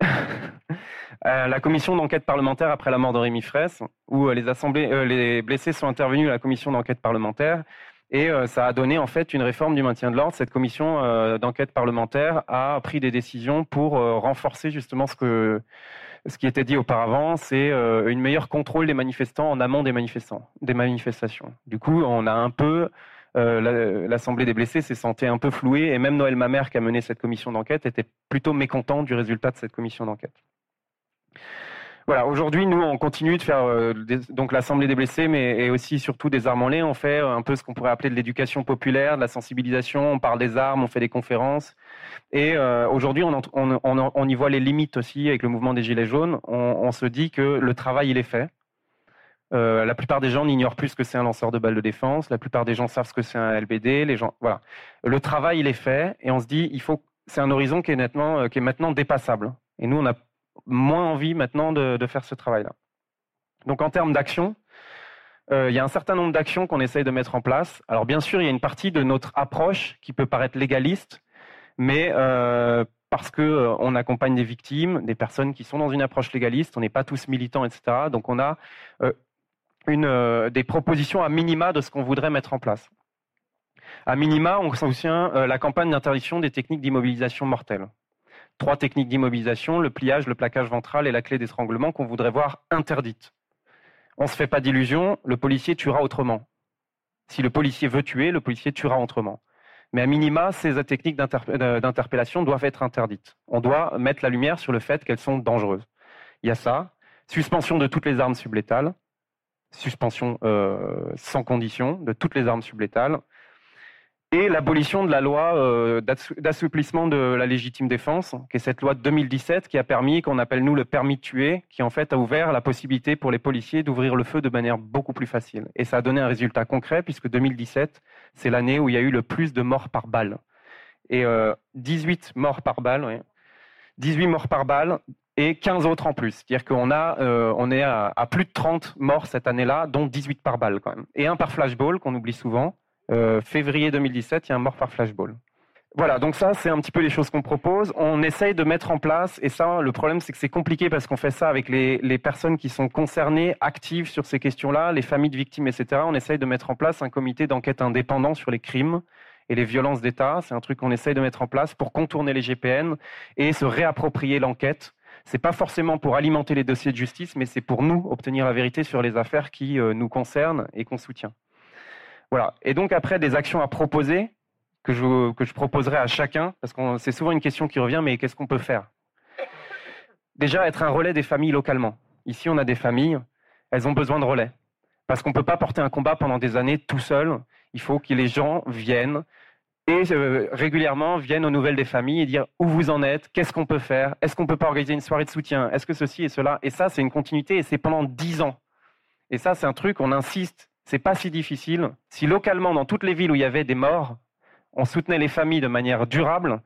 *laughs* la commission d'enquête parlementaire après la mort de Rémi Fraisse, où les, blessés sont intervenus à la commission d'enquête parlementaire, et euh, ça a donné en fait une réforme du maintien de l'ordre. Cette commission euh, d'enquête parlementaire a pris des décisions pour euh, renforcer justement ce qui était dit auparavant, c'est une meilleure contrôle des manifestants en amont des manifestations. Du coup, on a un peu l'Assemblée des blessés s'est sentie un peu flouée et même Noël Mamère qui a mené cette commission d'enquête était plutôt mécontent du résultat de cette commission d'enquête. Voilà, aujourd'hui, nous, on continue de faire euh, l'Assemblée des blessés, mais aussi surtout des armes en lait. On fait un peu ce qu'on pourrait appeler de l'éducation populaire, de la sensibilisation. On parle des armes, on fait des conférences. Et euh, aujourd'hui, on, y voit les limites aussi avec le mouvement des Gilets jaunes. On, se dit que le travail, il est fait. Euh, la plupart des gens n'ignorent plus ce que c'est un lanceur de balles de défense. La plupart des gens savent ce que c'est un LBD. Les gens, voilà. Le travail, il est fait, et on se dit, il faut. C'est un horizon qui est nettement, qui est maintenant dépassable. Et nous, on a moins envie maintenant de, faire ce travail-là. Donc en termes d'action, euh, il y a un certain nombre d'actions qu'on essaye de mettre en place. Alors bien sûr, il y a une partie de notre approche qui peut paraître légaliste, mais euh, parce que euh, on accompagne des victimes, des personnes qui sont dans une approche légaliste, on n'est pas tous militants, etc. Donc on a une, des propositions à minima de ce qu'on voudrait mettre en place. À minima, on soutient la campagne d'interdiction des techniques d'immobilisation mortelle trois techniques d'immobilisation, le pliage, le plaquage ventral et la clé d'étranglement qu'on voudrait voir interdites. On ne se fait pas d'illusions, le policier tuera autrement. Si le policier veut tuer, le policier tuera autrement. Mais à minima, ces techniques euh, d'interpellation doivent être interdites. On doit mettre la lumière sur le fait qu'elles sont dangereuses. Il y a ça. Suspension de toutes les armes sublétales. Suspension euh, sans condition de toutes les armes sublétales et l'abolition de la loi euh, d'assouplissement de la légitime défense, qui est cette loi de 2017 qui a permis, qu'on appelle nous le permis de tuer, qui en fait a ouvert la possibilité pour les policiers d'ouvrir le feu de manière beaucoup plus facile. Et ça a donné un résultat concret, puisque 2017, c'est l'année où il y a eu le plus de morts par balle. Et 18 euh, morts par balle, 18 morts par balle et 15 autres en plus. C'est-à-dire qu'on euh, on est à, plus de 30 morts cette année-là, dont 18 par balle quand même. Et un par flashball, qu'on oublie souvent. Euh, février 2017, il y a un mort par flashball. Voilà, donc ça, c'est un petit peu les choses qu'on propose. On essaye de mettre en place, et ça, le problème, c'est que c'est compliqué parce qu'on fait ça avec les, personnes qui sont concernées, actives sur ces questions-là, les familles de victimes, etc. On essaye de mettre en place un comité d'enquête indépendant sur les crimes et les violences d'État. C'est un truc qu'on essaye de mettre en place pour contourner les GPN et se réapproprier l'enquête. C'est pas forcément pour alimenter les dossiers de justice, mais c'est pour nous obtenir la vérité sur les affaires qui euh, nous concernent et qu'on soutient. Voilà. Et donc après, des actions à proposer que je, que je proposerai à chacun, parce que c'est souvent une question qui revient, mais qu'est-ce qu'on peut faire? Déjà, être un relais des familles localement. Ici, on a des familles, elles ont besoin de relais. Parce qu'on ne peut pas porter un combat pendant des années tout seul. Il faut que les gens viennent et euh, régulièrement viennent aux nouvelles des familles et dire où vous en êtes, qu'est-ce qu'on peut faire, est-ce qu'on peut pas organiser une soirée de soutien, est-ce que ceci et cela? Et ça, c'est une continuité et c'est pendant dix ans. Et ça, c'est un truc, on insiste c'est pas si difficile. Si localement, dans toutes les villes où il y avait des morts, on soutenait les familles de manière durable,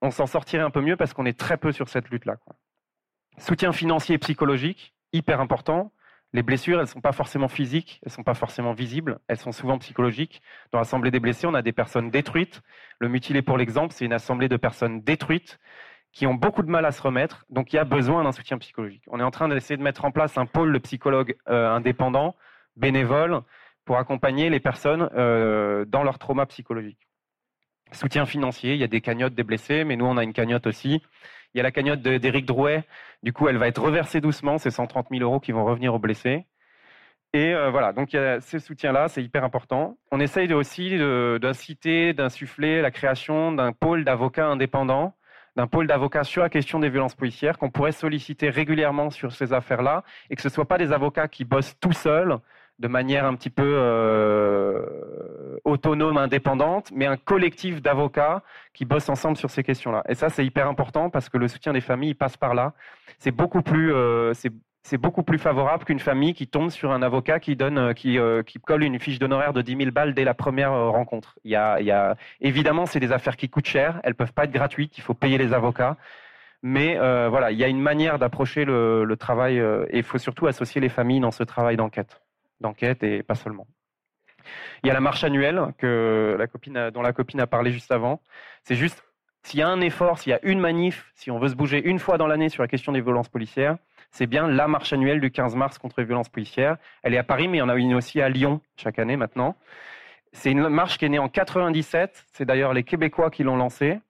on s'en sortirait un peu mieux parce qu'on est très peu sur cette lutte-là. Soutien financier et psychologique, hyper important. Les blessures, elles ne sont pas forcément physiques, elles ne sont pas forcément visibles, elles sont souvent psychologiques. Dans l'assemblée des blessés, on a des personnes détruites. Le mutilé, pour l'exemple, c'est une assemblée de personnes détruites qui ont beaucoup de mal à se remettre. Donc il y a besoin d'un soutien psychologique. On est en train d'essayer de mettre en place un pôle de psychologues euh, indépendants, bénévoles, pour accompagner les personnes euh, dans leur trauma psychologique. Soutien financier, il y a des cagnottes des blessés, mais nous on a une cagnotte aussi. Il y a la cagnotte d'Éric Drouet, du coup elle va être reversée doucement, c'est 130 000 euros qui vont revenir aux blessés. Et euh, voilà, donc il y a ces soutiens-là, c'est hyper important. On essaye aussi d'inciter, d'insuffler la création d'un pôle d'avocats indépendants d'un pôle d'avocats sur la question des violences policières qu'on pourrait solliciter régulièrement sur ces affaires-là et que ce ne soient pas des avocats qui bossent tout seuls de manière un petit peu euh, autonome, indépendante, mais un collectif d'avocats qui bossent ensemble sur ces questions-là. Et ça, c'est hyper important parce que le soutien des familles passe par là. C'est beaucoup plus, euh, c'est beaucoup plus favorable qu'une famille qui tombe sur un avocat qui donne, euh, qui, colle une fiche d'honoraire de 10 000 balles dès la première rencontre. Il y a, évidemment, c'est des affaires qui coûtent cher, elles peuvent pas être gratuites, il faut payer les avocats. Mais voilà, il y a une manière d'approcher le, travail et il faut surtout associer les familles dans ce travail d'enquête, d'enquête et pas seulement. Il y a la marche annuelle que dont la copine a parlé juste avant. C'est juste s'il y a un effort, s'il y a une manif, si on veut se bouger une fois dans l'année sur la question des violences policières, c'est bien la marche annuelle du 15 mars contre les violences policières. Elle est à Paris, mais il y en a une aussi à Lyon chaque année maintenant. C'est une marche qui est née en 97. C'est d'ailleurs les Québécois qui l'ont lancée.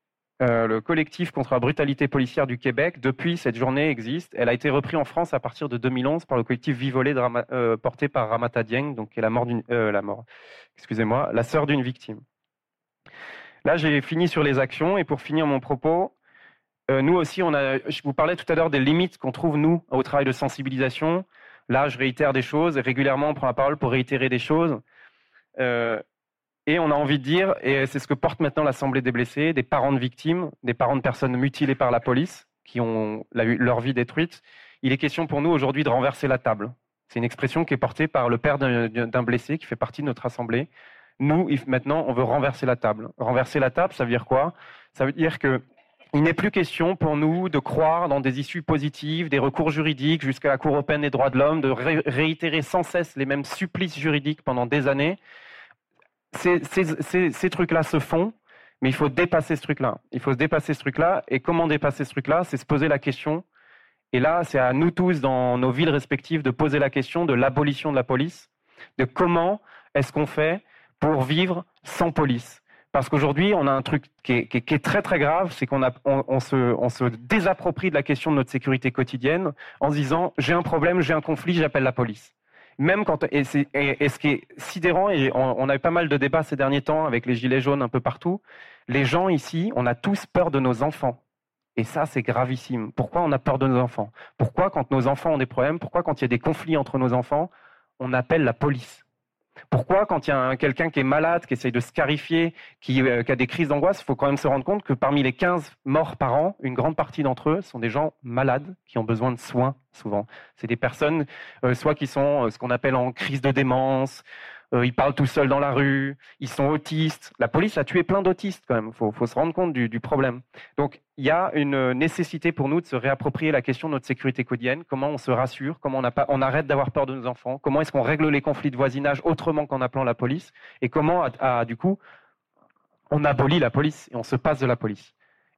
Euh, le collectif contre la brutalité policière du Québec, depuis cette journée existe. Elle a été reprise en France à partir de 2011 par le collectif Vivolé euh, porté par Ramata Dieng, donc la mort d'une, euh, la mort, excusez-moi, la sœur d'une victime. Là, j'ai fini sur les actions et pour finir mon propos, nous aussi, on a, je vous parlais tout à l'heure des limites qu'on trouve, nous, au travail de sensibilisation. Là, je réitère des choses. Régulièrement, on prend la parole pour réitérer des choses. Et on a envie de dire, et c'est ce que porte maintenant l'Assemblée des blessés, des parents de victimes, des parents de personnes mutilées par la police, qui ont leur vie détruite. Il est question pour nous aujourd'hui de renverser la table. C'est une expression qui est portée par le père d'un blessé qui fait partie de notre Assemblée. Nous, maintenant, on veut renverser la table. Renverser la table, ça veut dire quoi? Ça veut dire que il n'est plus question pour nous de croire dans des issues positives, des recours juridiques jusqu'à la Cour européenne des droits de l'homme, de réitérer sans cesse les mêmes supplices juridiques pendant des années. Ces, trucs-là se font, mais il faut dépasser ce truc-là. Il faut se dépasser ce truc-là. Et comment dépasser ce truc-là? C'est se poser la question. Et là, c'est à nous tous, dans nos villes respectives, de poser la question de l'abolition de la police, de comment est-ce qu'on fait pour vivre sans police parce qu'aujourd'hui, on a un truc qui est, très très grave, c'est qu'on on, se, désapproprie de la question de notre sécurité quotidienne en se disant j'ai un problème, j'ai un conflit, j'appelle la police. Même quand et, ce qui est sidérant et on, a eu pas mal de débats ces derniers temps avec les gilets jaunes un peu partout, les gens ici, on a tous peur de nos enfants. Et ça, c'est gravissime. Pourquoi on a peur de nos enfants? Pourquoi, quand nos enfants ont des problèmes, pourquoi, quand il y a des conflits entre nos enfants, on appelle la police? Pourquoi, quand il y a quelqu'un qui est malade, qui essaye de scarifier, qui, euh, qui a des crises d'angoisse, il faut quand même se rendre compte que parmi les 15 morts par an, une grande partie d'entre eux sont des gens malades qui ont besoin de soins, souvent. C'est des personnes, euh, soit qui sont euh, ce qu'on appelle en crise de démence, euh, ils parlent tout seuls dans la rue, ils sont autistes. La police a tué plein d'autistes quand même, il faut, se rendre compte du, problème. Donc il y a une nécessité pour nous de se réapproprier la question de notre sécurité quotidienne, comment on se rassure, comment on, on arrête d'avoir peur de nos enfants, comment est-ce qu'on règle les conflits de voisinage autrement qu'en appelant la police, et comment, du coup, on abolit la police et on se passe de la police?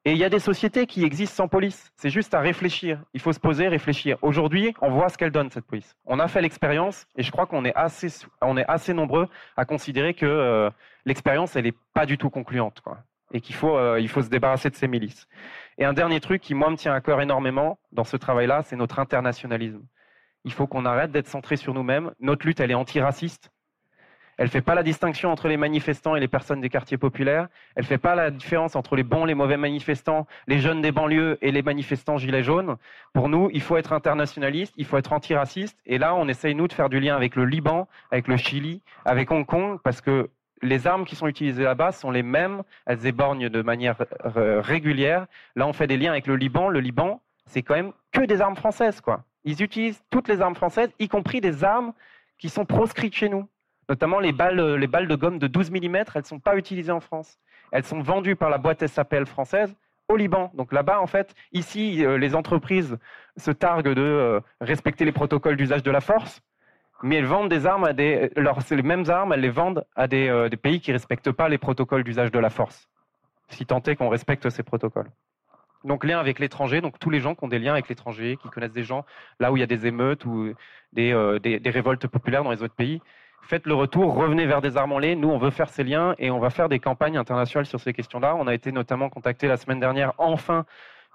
Et il y a des sociétés qui existent sans police. C'est juste à réfléchir. Il faut se poser, réfléchir. Aujourd'hui, on voit ce qu'elle donne, cette police. On a fait l'expérience et je crois qu'on est assez, est assez nombreux à considérer que euh, l'expérience, elle n'est pas du tout concluante. Quoi. Et qu'il faut, euh, faut se débarrasser de ces milices. Et un dernier truc qui, moi, me tient à cœur énormément dans ce travail-là, c'est notre internationalisme. Il faut qu'on arrête d'être centré sur nous-mêmes. Notre lutte, elle est antiraciste. Elle ne fait pas la distinction entre les manifestants et les personnes des quartiers populaires. Elle ne fait pas la différence entre les bons et les mauvais manifestants, les jeunes des banlieues et les manifestants gilets jaunes. Pour nous, il faut être internationaliste, il faut être antiraciste. Et là, on essaye, nous, de faire du lien avec le Liban, avec le Chili, avec Hong Kong, parce que les armes qui sont utilisées là-bas sont les mêmes. Elles éborgnent de manière euh, régulière. Là, on fait des liens avec le Liban. Le Liban, c'est quand même que des armes françaises, quoi. Ils utilisent toutes les armes françaises, y compris des armes qui sont proscrites chez nous. Notamment les balles, euh, les balles de gomme de 12 mm, elles ne sont pas utilisées en France. Elles sont vendues par la boîte SAPL française au Liban. Donc là-bas, en fait, ici, euh, les entreprises se targuent de euh, respecter les protocoles d'usage de la force. mais elles vendent des armes à des. C'est les mêmes armes, elles les vendent à des, pays qui ne respectent pas les protocoles d'usage de la force. Si tant est qu'on respecte ces protocoles. Donc, lien avec l'étranger, donc tous les gens qui ont des liens avec l'étranger, qui connaissent des gens là où il y a des émeutes ou des révoltes populaires dans les autres pays, faites le retour, revenez vers lait. Nous, on veut faire ces liens et on va faire des campagnes internationales sur ces questions-là. On a été notamment contacté la semaine dernière, enfin,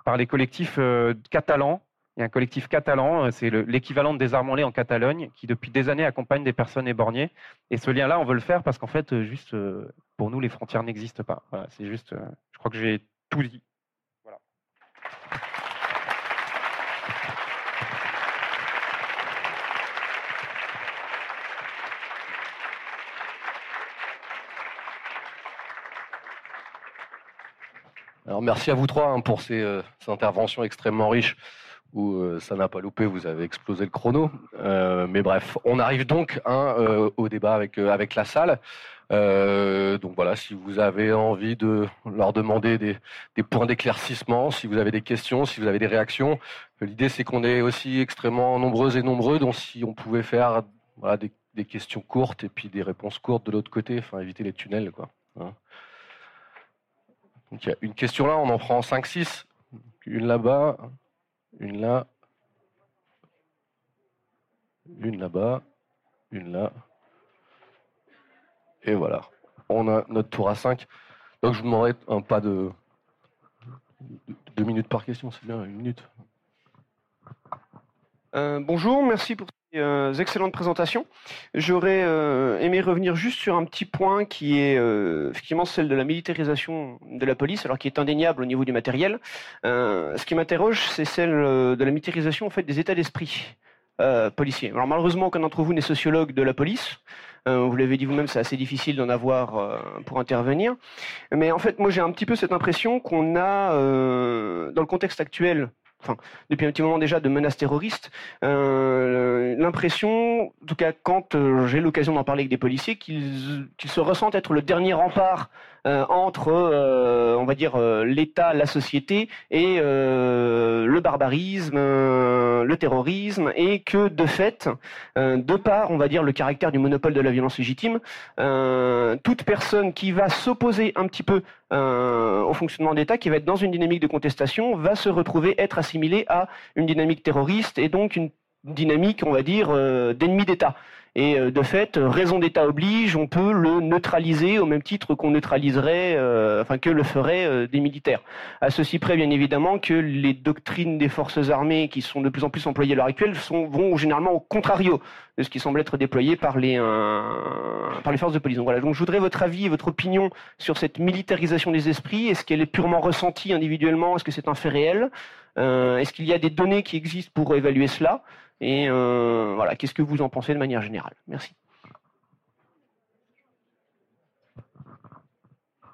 par les collectifs euh, catalans. Il y a un collectif catalan, euh, c'est le- l'équivalent des armes en Catalogne, qui depuis des années accompagne des personnes éborgnées. Et ce lien-là, on veut le faire parce qu'en fait, euh, juste pour nous, les frontières n'existent pas. Voilà, c'est juste, je crois que j'ai tout dit. Alors merci à vous trois hein, pour ces, euh, ces interventions extrêmement riches où euh, ça n'a pas loupé, vous avez explosé le chrono. Euh, mais bref, on arrive donc hein, au débat avec, avec la salle. Donc voilà, si vous avez envie de leur demander des, points d'éclaircissement, si vous avez des questions, si vous avez des réactions, l'idée c'est qu'on est aussi extrêmement nombreux et nombreux, donc si on pouvait faire des questions courtes et puis des réponses courtes de l'autre côté, enfin éviter les tunnels quoi. hein. Donc il y a une question là, on en prend 5-6. Une là-bas, une là, une là-bas, une là. Et voilà. On a notre tour à 5. Donc je vous demanderai un pas de de- deux minutes par question, c'est bien, une minute. Euh, bonjour, merci pour euh, excellentes présentations. J'aurais euh, aimé revenir juste sur un petit point qui est euh, effectivement celle de la militarisation de la police, alors qui est indéniable au niveau du matériel. Euh, ce qui m'interroge, c'est celle de la militarisation en fait des états d'esprit policiers. Alors malheureusement, aucun d'entre vous n'est sociologue de la police. Vous l'avez dit vous-même, c'est assez difficile d'en avoir pour intervenir. Mais en fait, moi, j'ai un petit peu cette impression qu'on a, dans le contexte actuel, enfin, depuis un petit moment déjà, de menaces terroristes, euh, l'impression, en tout cas quand euh, j'ai l'occasion d'en parler avec des policiers, qu'ils se ressentent être le dernier rempart entre, euh, on va dire, euh, l'État, la société et euh, le barbarisme, euh, le terrorisme, et que de fait, euh, de par, on va dire, le caractère du monopole de la violence légitime, euh, toute personne qui va s'opposer un petit peu euh, au fonctionnement d'État, qui va être dans une dynamique de contestation, va se retrouver être assimilée à une dynamique terroriste et donc une dynamique, on va dire, euh, d'ennemi d'État. Et euh, de fait, euh, raison d'État oblige, on peut le neutraliser au même titre qu'on neutraliserait, euh, enfin que le feraient euh, des militaires. À ceci près, bien évidemment, que les doctrines des forces armées qui sont de plus en plus employées à l'heure actuelle vont généralement au contrario de ce qui semble être déployé par les, par les forces de police. Donc voilà, donc je voudrais votre avis et votre opinion sur cette militarisation des esprits. Est-ce qu'elle est purement ressentie individuellement? Est-ce que c'est un fait réel? Est-ce qu'il y a des données qui existent pour évaluer cela? Et euh, voilà, qu'est-ce que vous en pensez de manière générale? Merci.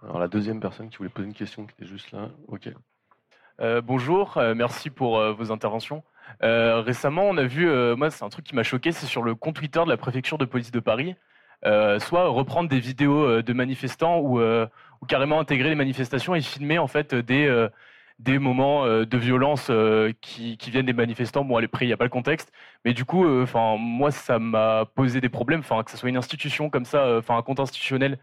Alors la deuxième personne qui voulait poser une question qui était juste là. Ok. Euh, bonjour, euh, merci pour vos interventions. Récemment, on a vu, moi, c'est un truc qui m'a choqué, c'est sur le compte Twitter de la préfecture de police de Paris, soit reprendre des vidéos de manifestants ou, ou carrément intégrer les manifestations et filmer en fait des des moments euh, de violence euh, qui, qui viennent des manifestants. Bon, à près, il n'y a pas le contexte, mais du coup, euh, enfin, moi, ça m'a posé des problèmes. Enfin, que ce soit une institution comme ça, enfin, un compte institutionnel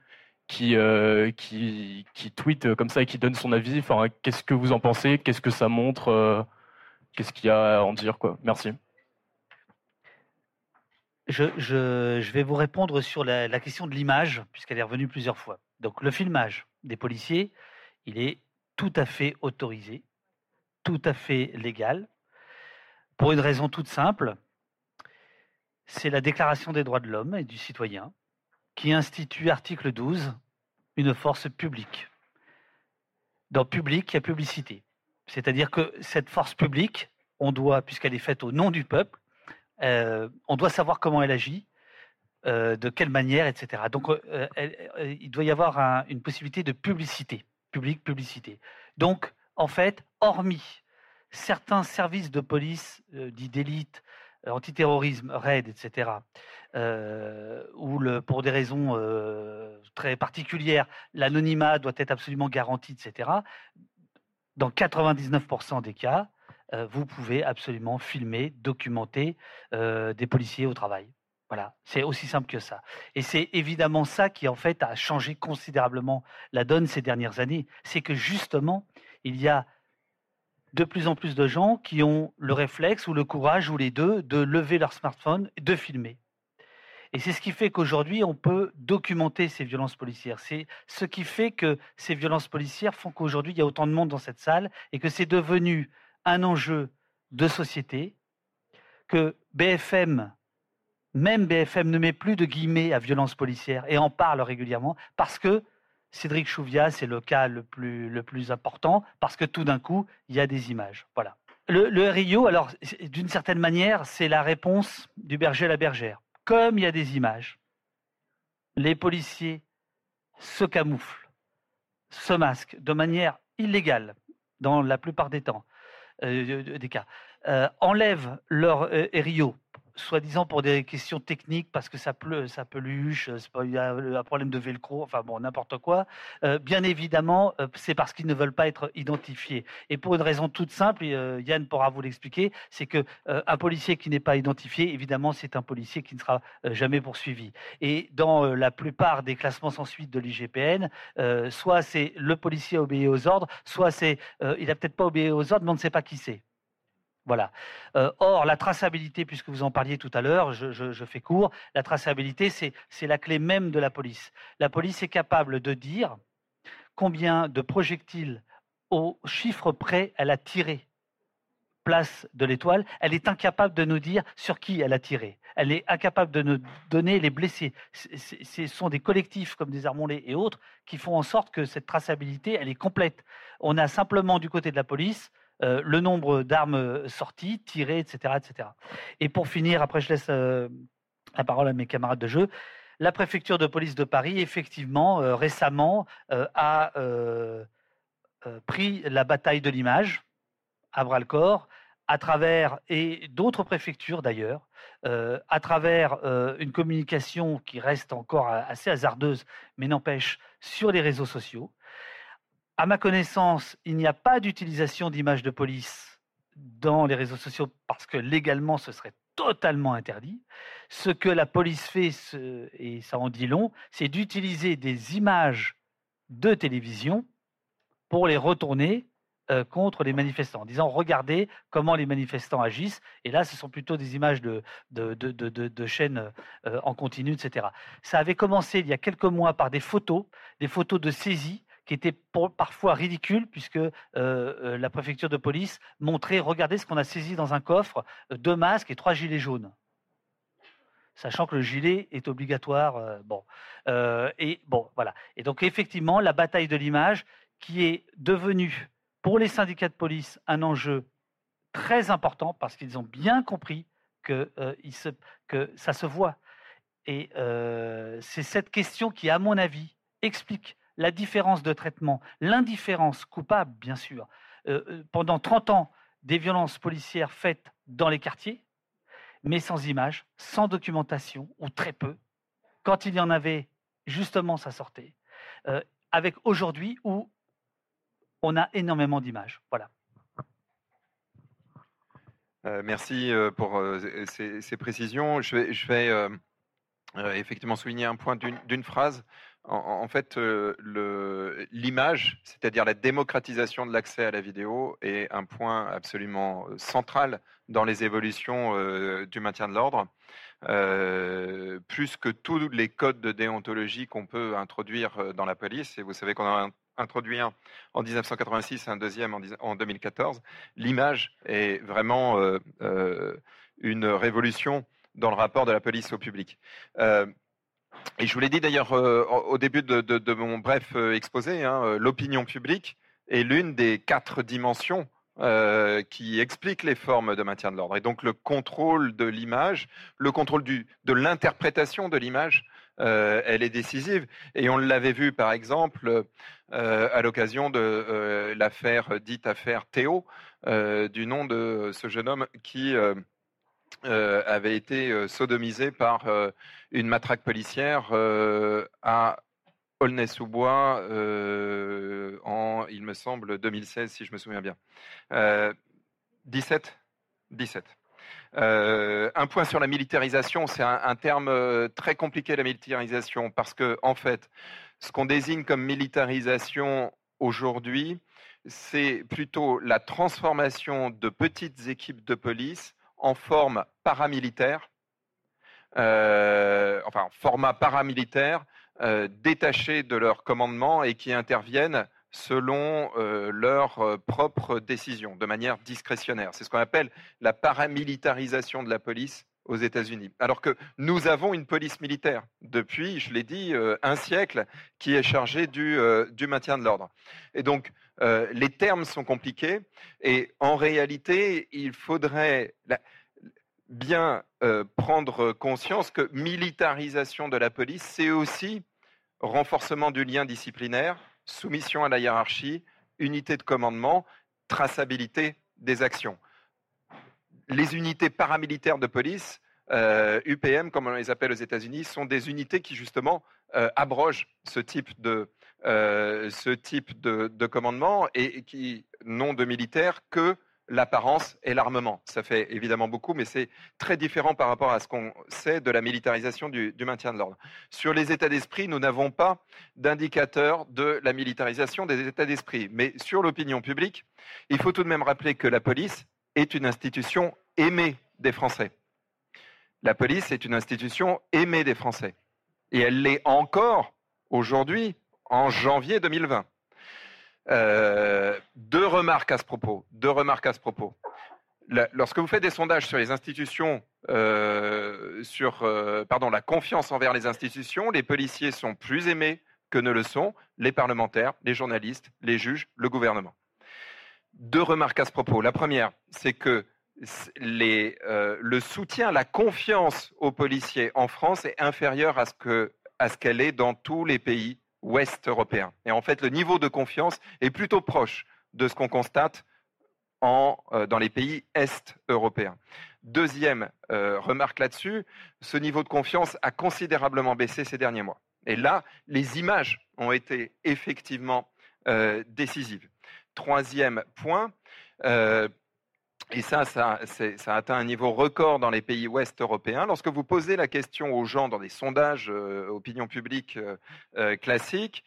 qui, euh, qui, qui tweet comme ça et qui donne son avis. Enfin, qu'est-ce que vous en pensez? Qu'est-ce que ça montre? Euh, Qu'est-ce qu'il y a à en dire quoi? Merci. Je, je- je vais vous répondre sur la, la question de l'image, puisqu'elle est revenue plusieurs fois. Donc, le filmage des policiers, il est tout à fait autorisé, tout à fait légal, pour une raison toute simple. C'est la Déclaration des droits de l'homme et du citoyen qui institue, article 12, une force publique. Dans public, il y a publicité. C'est-à-dire que cette force publique, on doit, puisqu'elle est faite au nom du peuple, euh, on doit savoir comment elle agit, euh, de quelle manière, etc. Donc, euh, il doit y avoir un- une possibilité de publicité, public, publicité. Donc, en fait, hormis certains services de police euh, dits d'élite, euh, antiterrorisme, RAID, etc., euh, où pour des raisons très particulières, l'anonymat doit être absolument garanti, etc., dans 99% des cas, vous pouvez absolument filmer, documenter des policiers au travail. Voilà, c'est aussi simple que ça. Et c'est évidemment ça qui, en fait, a changé considérablement la donne ces dernières années. C'est que justement, il y a de plus en plus de gens qui ont le réflexe ou le courage ou les deux de lever leur smartphone et de filmer. Et c'est ce qui fait qu'aujourd'hui, on peut documenter ces violences policières. C'est ce qui fait que ces violences policières font qu'aujourd'hui, il y a autant de monde dans cette salle et que c'est devenu un enjeu de société, que BFM même BFM ne met plus de guillemets à violence policière et en parle régulièrement parce que Cédric Chouviat, c'est le cas le plus, important, parce que tout d'un coup, il y a des images. Voilà. Le, le RIO, alors, d'une certaine manière, c'est la réponse du berger à la bergère. Comme il y a des images, les policiers se camouflent, se masquent de manière illégale dans la plupart des temps, euh, des cas, euh, enlèvent leur euh, RIO soi-disant pour des questions techniques, parce que ça pleut, ça peluche, il y a un problème de velcro, enfin bon, n'importe quoi. Euh, bien évidemment, euh, c'est parce qu'ils ne veulent pas être identifiés. Et pour une raison toute simple, euh, Yann pourra vous l'expliquer, c'est que un policier qui n'est pas identifié, évidemment, c'est un policier qui ne sera jamais poursuivi. Et dans la plupart des classements sans suite de l'IGPN, soit c'est le policier obéi aux ordres, soit c'est il a peut-être pas obéi aux ordres, mais on ne sait pas qui c'est. Voilà. Euh, or, la traçabilité, puisque vous en parliez tout à l'heure, je, fais court, la traçabilité, c'est la clé même de la police. La police est capable de dire combien de projectiles au chiffre près elle a tiré place de l'étoile. Elle est incapable de nous dire sur qui elle a tiré. Elle est incapable de nous donner les blessés. Ce sont des collectifs comme des Armonlés et autres qui font en sorte que cette traçabilité, elle est complète. On a simplement du côté de la police euh, le nombre d'armes sorties, tirées, etc., etc. Et pour finir, après je laisse euh, la parole à mes camarades de jeu, la préfecture de police de Paris, effectivement, euh, récemment, a pris la bataille de l'image à bras-le-corps, à travers, et d'autres préfectures d'ailleurs, à travers une communication qui reste encore assez hasardeuse, mais n'empêche, sur les réseaux sociaux, à ma connaissance, il n'y a pas d'utilisation d'images de police dans les réseaux sociaux parce que légalement, ce serait totalement interdit. Ce que la police fait, et ça en dit long, c'est d'utiliser des images de télévision pour les retourner euh, contre les manifestants, en disant regardez comment les manifestants agissent. Et là, ce sont plutôt des images de, chaînes euh, en continu, etc. Ça avait commencé il y a quelques mois par des photos, des photos de saisie qui était parfois ridicule, puisque euh, euh, la préfecture de police montrait, regardez ce qu'on a saisi dans un coffre, euh, deux masques et trois gilets jaunes. Sachant que le gilet est obligatoire. bon. et bon, voilà. Et donc, effectivement, la bataille de l'image, qui est devenue, pour les syndicats de police, un enjeu très important, parce qu'ils ont bien compris que, que ça se voit. Et c'est cette question qui, à mon avis, explique la différence de traitement, l'indifférence coupable, bien sûr, euh, euh, pendant 30 ans, des violences policières faites dans les quartiers, mais sans images, sans documentation, ou très peu. Quand il y en avait, justement, ça sortait. Euh, avec aujourd'hui où on a énormément d'images. Voilà. merci pour ces, précisions. Je vais effectivement souligner un point d'une phrase en, fait, euh, l'image, c'est-à-dire la démocratisation de l'accès à la vidéo, est un point absolument euh, central dans les évolutions euh, du maintien de l'ordre. plus que tous les codes de déontologie qu'on peut introduire dans la police, et vous savez qu'on a introduit un en 1986 et un deuxième en, 2014, l'image est vraiment une révolution dans le rapport de la police au public. Et je vous l'ai dit d'ailleurs euh, au début de, mon bref euh, exposé, hein, euh, l'opinion publique est l'une des quatre dimensions qui expliquent les formes de maintien de l'ordre. Et donc le contrôle de l'image, le contrôle de l'interprétation de l'image, elle est décisive. Et on l'avait vu par exemple à l'occasion de l'affaire dite affaire Théo, du nom de ce jeune homme qui euh, avait été euh, sodomisé par euh, une matraque policière à Aulnay-sous-Bois en, il me semble, 2016, si je me souviens bien. 17 17. un point sur la militarisation, c'est un, terme très compliqué la militarisation parce que en fait, ce qu'on désigne comme militarisation aujourd'hui, c'est plutôt la transformation de petites équipes de police en forme paramilitaire, euh, enfin format paramilitaire, euh, détachés de leur commandement et qui interviennent selon euh, leurs propres décisions, de manière discrétionnaire. C'est ce qu'on appelle la paramilitarisation de la police aux États-Unis. Alors que nous avons une police militaire depuis, je l'ai dit, un siècle qui est chargée du, du maintien de l'ordre. Et donc, euh, les termes sont compliqués et en réalité, il faudrait bien euh, prendre conscience que militarisation de la police, c'est aussi renforcement du lien disciplinaire, soumission à la hiérarchie, unité de commandement, traçabilité des actions. Les unités paramilitaires de police, UPM, euh, comme on les appelle aux États-Unis, sont des unités qui justement abrogent ce type de, euh, ce type de, commandement et, qui n'ont de militaires que l'apparence et l'armement. Ça fait évidemment beaucoup, mais c'est très différent par rapport à ce qu'on sait de la militarisation du, maintien de l'ordre. Sur les états d'esprit, nous n'avons pas d'indicateur de la militarisation des états d'esprit. Mais sur l'opinion publique, il faut tout de même rappeler que la police est une institution aimée des Français. La police est une institution aimée des Français. Et elle l'est encore aujourd'hui en janvier 2020. Euh, deux remarques à ce propos. Deux remarques à ce propos. lorsque vous faites des sondages sur les institutions, euh, sur euh, la confiance envers les institutions, les policiers sont plus aimés que ne le sont les parlementaires, les journalistes, les juges, le gouvernement. Deux remarques à ce propos. La première, c'est que le soutien, la confiance aux policiers en France est inférieur à ce qu'elle est dans tous les pays ouest européen. Et en fait, le niveau de confiance est plutôt proche de ce qu'on constate euh, dans les pays est européens. Deuxième euh, remarque là-dessus, ce niveau de confiance a considérablement baissé ces derniers mois. Et là, les images ont été effectivement euh, décisives. Troisième point, et ça, ça, atteint un niveau record dans les pays ouest européens. Lorsque vous posez la question aux gens dans des sondages euh, opinion publique euh, euh, classiques,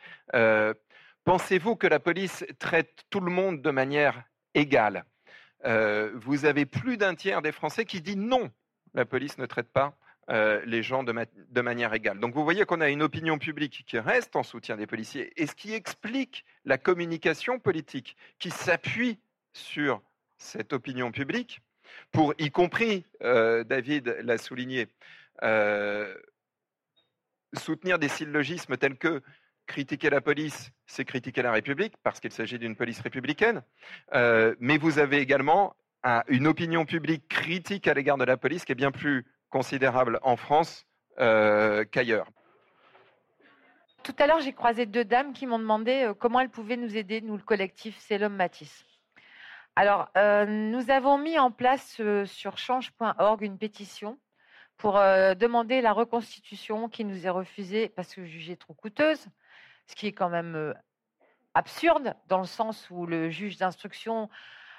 pensez-vous que la police traite tout le monde de manière égale? Vous avez plus d'un tiers des Français qui dit non, la police ne traite pas les gens de, manière égale. Donc vous voyez qu'on a une opinion publique qui reste en soutien des policiers et ce qui explique la communication politique qui s'appuie sur cette opinion publique pour, y compris, euh, David l'a souligné, euh, soutenir des syllogismes tels que critiquer la police, c'est critiquer la République, parce qu'il s'agit d'une police républicaine, euh, mais vous avez également une opinion publique critique à l'égard de la police qui est bien plus considérable en France qu'ailleurs. Tout à l'heure, j'ai croisé deux dames qui m'ont demandé comment elles pouvaient nous aider, nous, le collectif C'est l'homme Matisse. Alors, euh, nous avons mis en place euh, sur change.org une pétition pour euh, demander la reconstitution qui nous est refusée parce que jugée trop coûteuse, ce qui est quand même absurde dans le sens où le juge d'instruction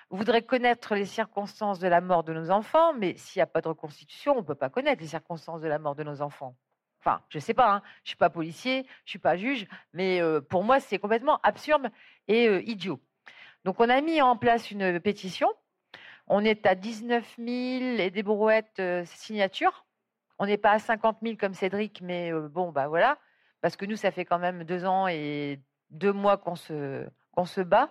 voudrait connaître les circonstances de la mort de nos enfants, mais s'il n'y a pas de reconstitution, on ne peut pas connaître les circonstances de la mort de nos enfants. Enfin, je ne sais pas, hein, je ne suis pas policier, je ne suis pas juge, mais pour moi, c'est complètement absurde et idiot. Donc, on a mis en place une pétition. On est à 19 000 et des brouettes euh, signatures. On n'est pas à 50 000 comme Cédric, mais euh, bon, bah voilà. Parce que nous, ça fait quand même deux ans et deux mois qu'on se, qu'on se bat.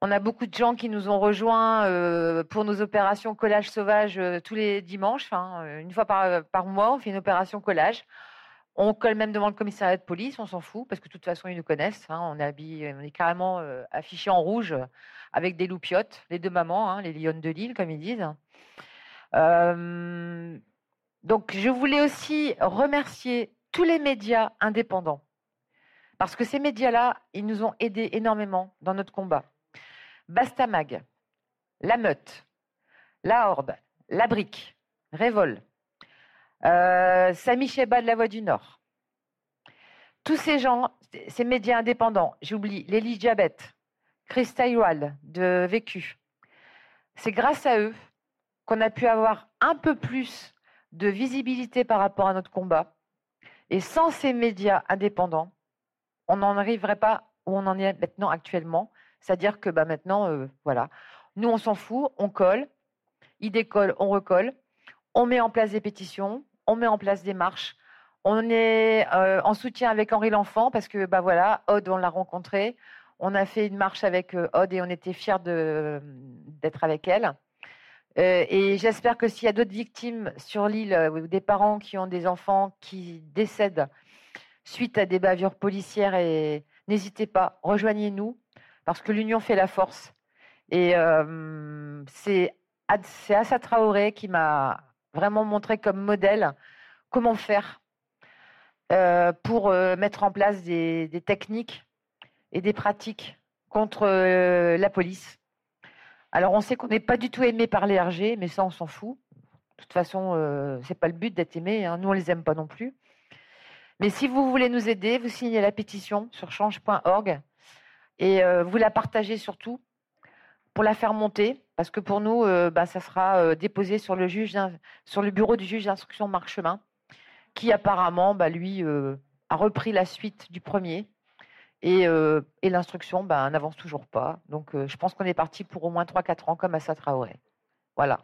On a beaucoup de gens qui nous ont rejoints euh, pour nos opérations collage sauvage tous les dimanches. une fois par, par mois, on fait une opération collage. On colle même devant le commissariat de police, on s'en fout, parce que de toute façon, ils nous connaissent. Hein. on, est carrément euh, affiché en rouge avec des loupiottes, les deux mamans, hein, les lionnes de Lille, comme ils disent. Euh, donc, je voulais aussi remercier tous les médias indépendants, parce que ces médias-là, ils nous ont aidés énormément dans notre combat. Bastamag, La Meute, La Horde, La Brique, Révol, euh, Samy Cheba de la Voix du Nord. Tous ces gens, ces médias indépendants, j'oublie Lélie Diabet, Chris Taïwal de Vécu. C'est grâce à eux qu'on a pu avoir un peu plus de visibilité par rapport à notre combat. Et sans ces médias indépendants, on n'en arriverait pas où on en est maintenant actuellement. C'est-à-dire que bah, maintenant, euh, voilà, nous, on s'en fout, on colle, ils décollent, on recolle, on met en place des pétitions, on met en place des marches. On est euh, en soutien avec Henri L'Enfant parce que, bah voilà, Aude, on l'a rencontrée. On a fait une marche avec euh, Aude et on était fiers d'être avec elle. Euh, et j'espère que s'il y a d'autres victimes sur l'île ou des parents qui ont des enfants qui décèdent suite à des bavures policières, n'hésitez pas, rejoignez-nous parce que l'union fait la force. Et c'est Assa Traoré qui m'a vraiment montré comme modèle comment faire euh, pour euh, mettre en place des, techniques et des pratiques contre euh, la police. Alors on sait qu'on n'est pas du tout aimé par les RG, mais ça on s'en fout. De toute façon, c'est pas le but d'être aimé. Hein. Nous on les aime pas non plus. Mais si vous voulez nous aider, vous signez la pétition sur change.org et vous la partagez surtout pour la faire monter, parce que pour nous, euh, bah, ça sera euh, déposé sur le, bureau du juge d'instruction Marc Chemin, qui apparemment, bah, lui, euh, a repris la suite du premier. Et, l'instruction bah, n'avance toujours pas. Donc, je pense qu'on est parti pour au moins 3-4 ans, comme à Traoré. Voilà.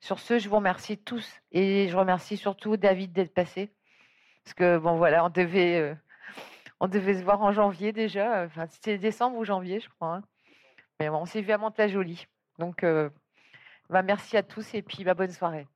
Sur ce, je vous remercie tous et je remercie surtout David d'être passé. Parce que, bon, voilà, on devait, on devait se voir en janvier déjà. Enfin, c'était décembre ou janvier, je crois. Hein. Mais bon, on s'est vu à Montajolie. Donc, euh, bah, merci à tous et puis bah, bonne soirée.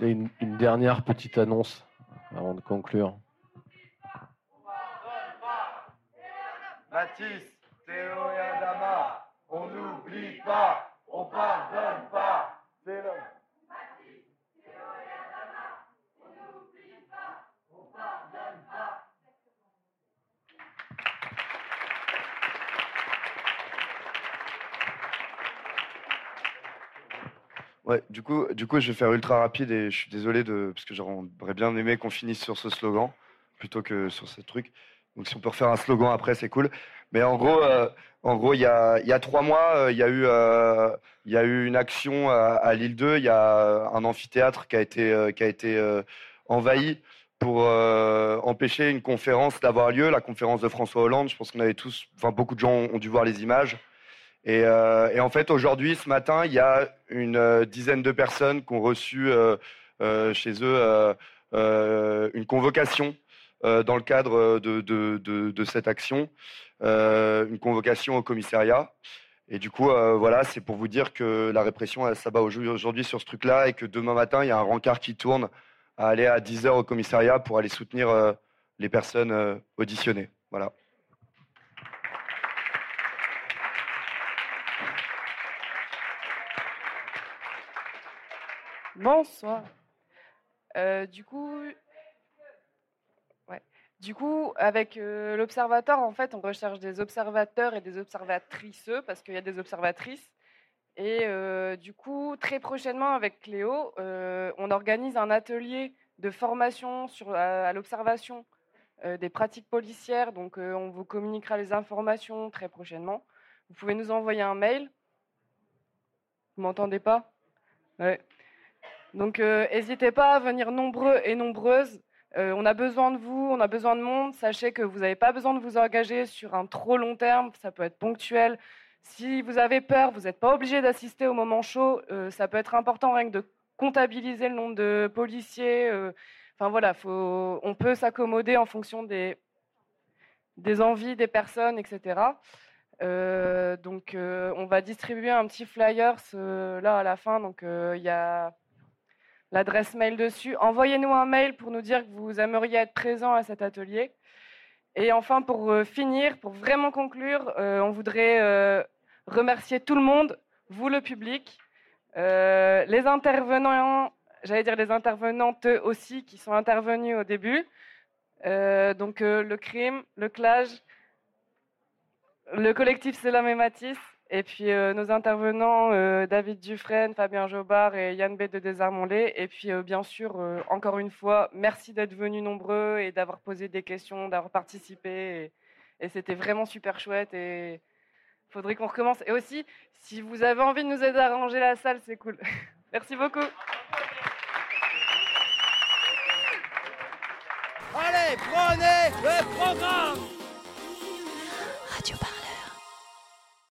Il y a une, une dernière petite annonce avant de conclure. Mathis, Théo et Adama, on n'oublie pas, on pardonne pas. C'est l'homme. Ouais, du coup, je vais faire ultra rapide et je suis désolé de parce que j'aurais bien aimé qu'on finisse sur ce slogan plutôt que sur ce truc. Donc si on peut refaire un slogan après, c'est cool. Mais en gros, euh, en gros, il y a, y a trois mois, euh, il y a eu, euh, y a eu une action à, à l'île 2. Il y a un amphithéâtre qui a été, qui a été envahi pour empêcher une conférence d'avoir lieu, la conférence de François Hollande. Je pense qu'on avait tous, enfin beaucoup de gens ont dû voir les images. Et, et en fait, aujourd'hui, ce matin, il y a une dizaine de personnes qui ont reçu chez eux une convocation euh, dans le cadre euh, de, cette action, euh, une convocation au commissariat. Et du coup, voilà, c'est pour vous dire que la répression, elle s'abat aujourd'hui sur ce truc-là et que demain matin, il y a un rencard qui tourne à aller à 10 heures au commissariat pour aller soutenir les personnes auditionnées. Voilà. Bonsoir. Euh, du coup, du coup, avec euh, l'observateur, en fait, on recherche des observateurs et des observatrices, parce qu'il y a des observatrices. Et euh, du coup, très prochainement, avec Cléo, on organise un atelier de formation sur, à, l'observation des pratiques policières. Donc, on vous communiquera les informations très prochainement. Vous pouvez nous envoyer un mail. Vous m'entendez pas? Ouais. Donc, n'hésitez pas à venir nombreux et nombreuses euh, on a besoin de vous, on a besoin de monde. Sachez que vous n'avez pas besoin de vous engager sur un trop long terme, ça peut être ponctuel. Si vous avez peur, vous n'êtes pas obligé d'assister au moment chaud. Euh, ça peut être important rien que de comptabiliser le nombre de policiers. Euh, enfin voilà, on peut s'accommoder en fonction des, des envies des personnes, etc. donc on va distribuer un petit flyer là à la fin. Donc il y a l'adresse mail dessus. Envoyez-nous un mail pour nous dire que vous aimeriez être présent à cet atelier. Et enfin, pour euh, finir, pour vraiment conclure, euh, on voudrait euh, remercier tout le monde, vous le public, les intervenants, j'allais dire les intervenantes aussi qui sont intervenus au début. donc le crime, le clage, le collectif Selam et Matisse Et puis euh, nos intervenants, euh, David Dufresne, Fabien Jobard et Yann B de Désarmons-les. Et puis euh, bien sûr, euh, encore une fois, merci d'être venus nombreux et d'avoir posé des questions, d'avoir participé. Et, et c'était vraiment super chouette. Et faudrait qu'on recommence. Et aussi, si vous avez envie de nous aider à ranger la salle, c'est cool. *laughs* merci beaucoup. Allez, prenez le programme Radio Paris.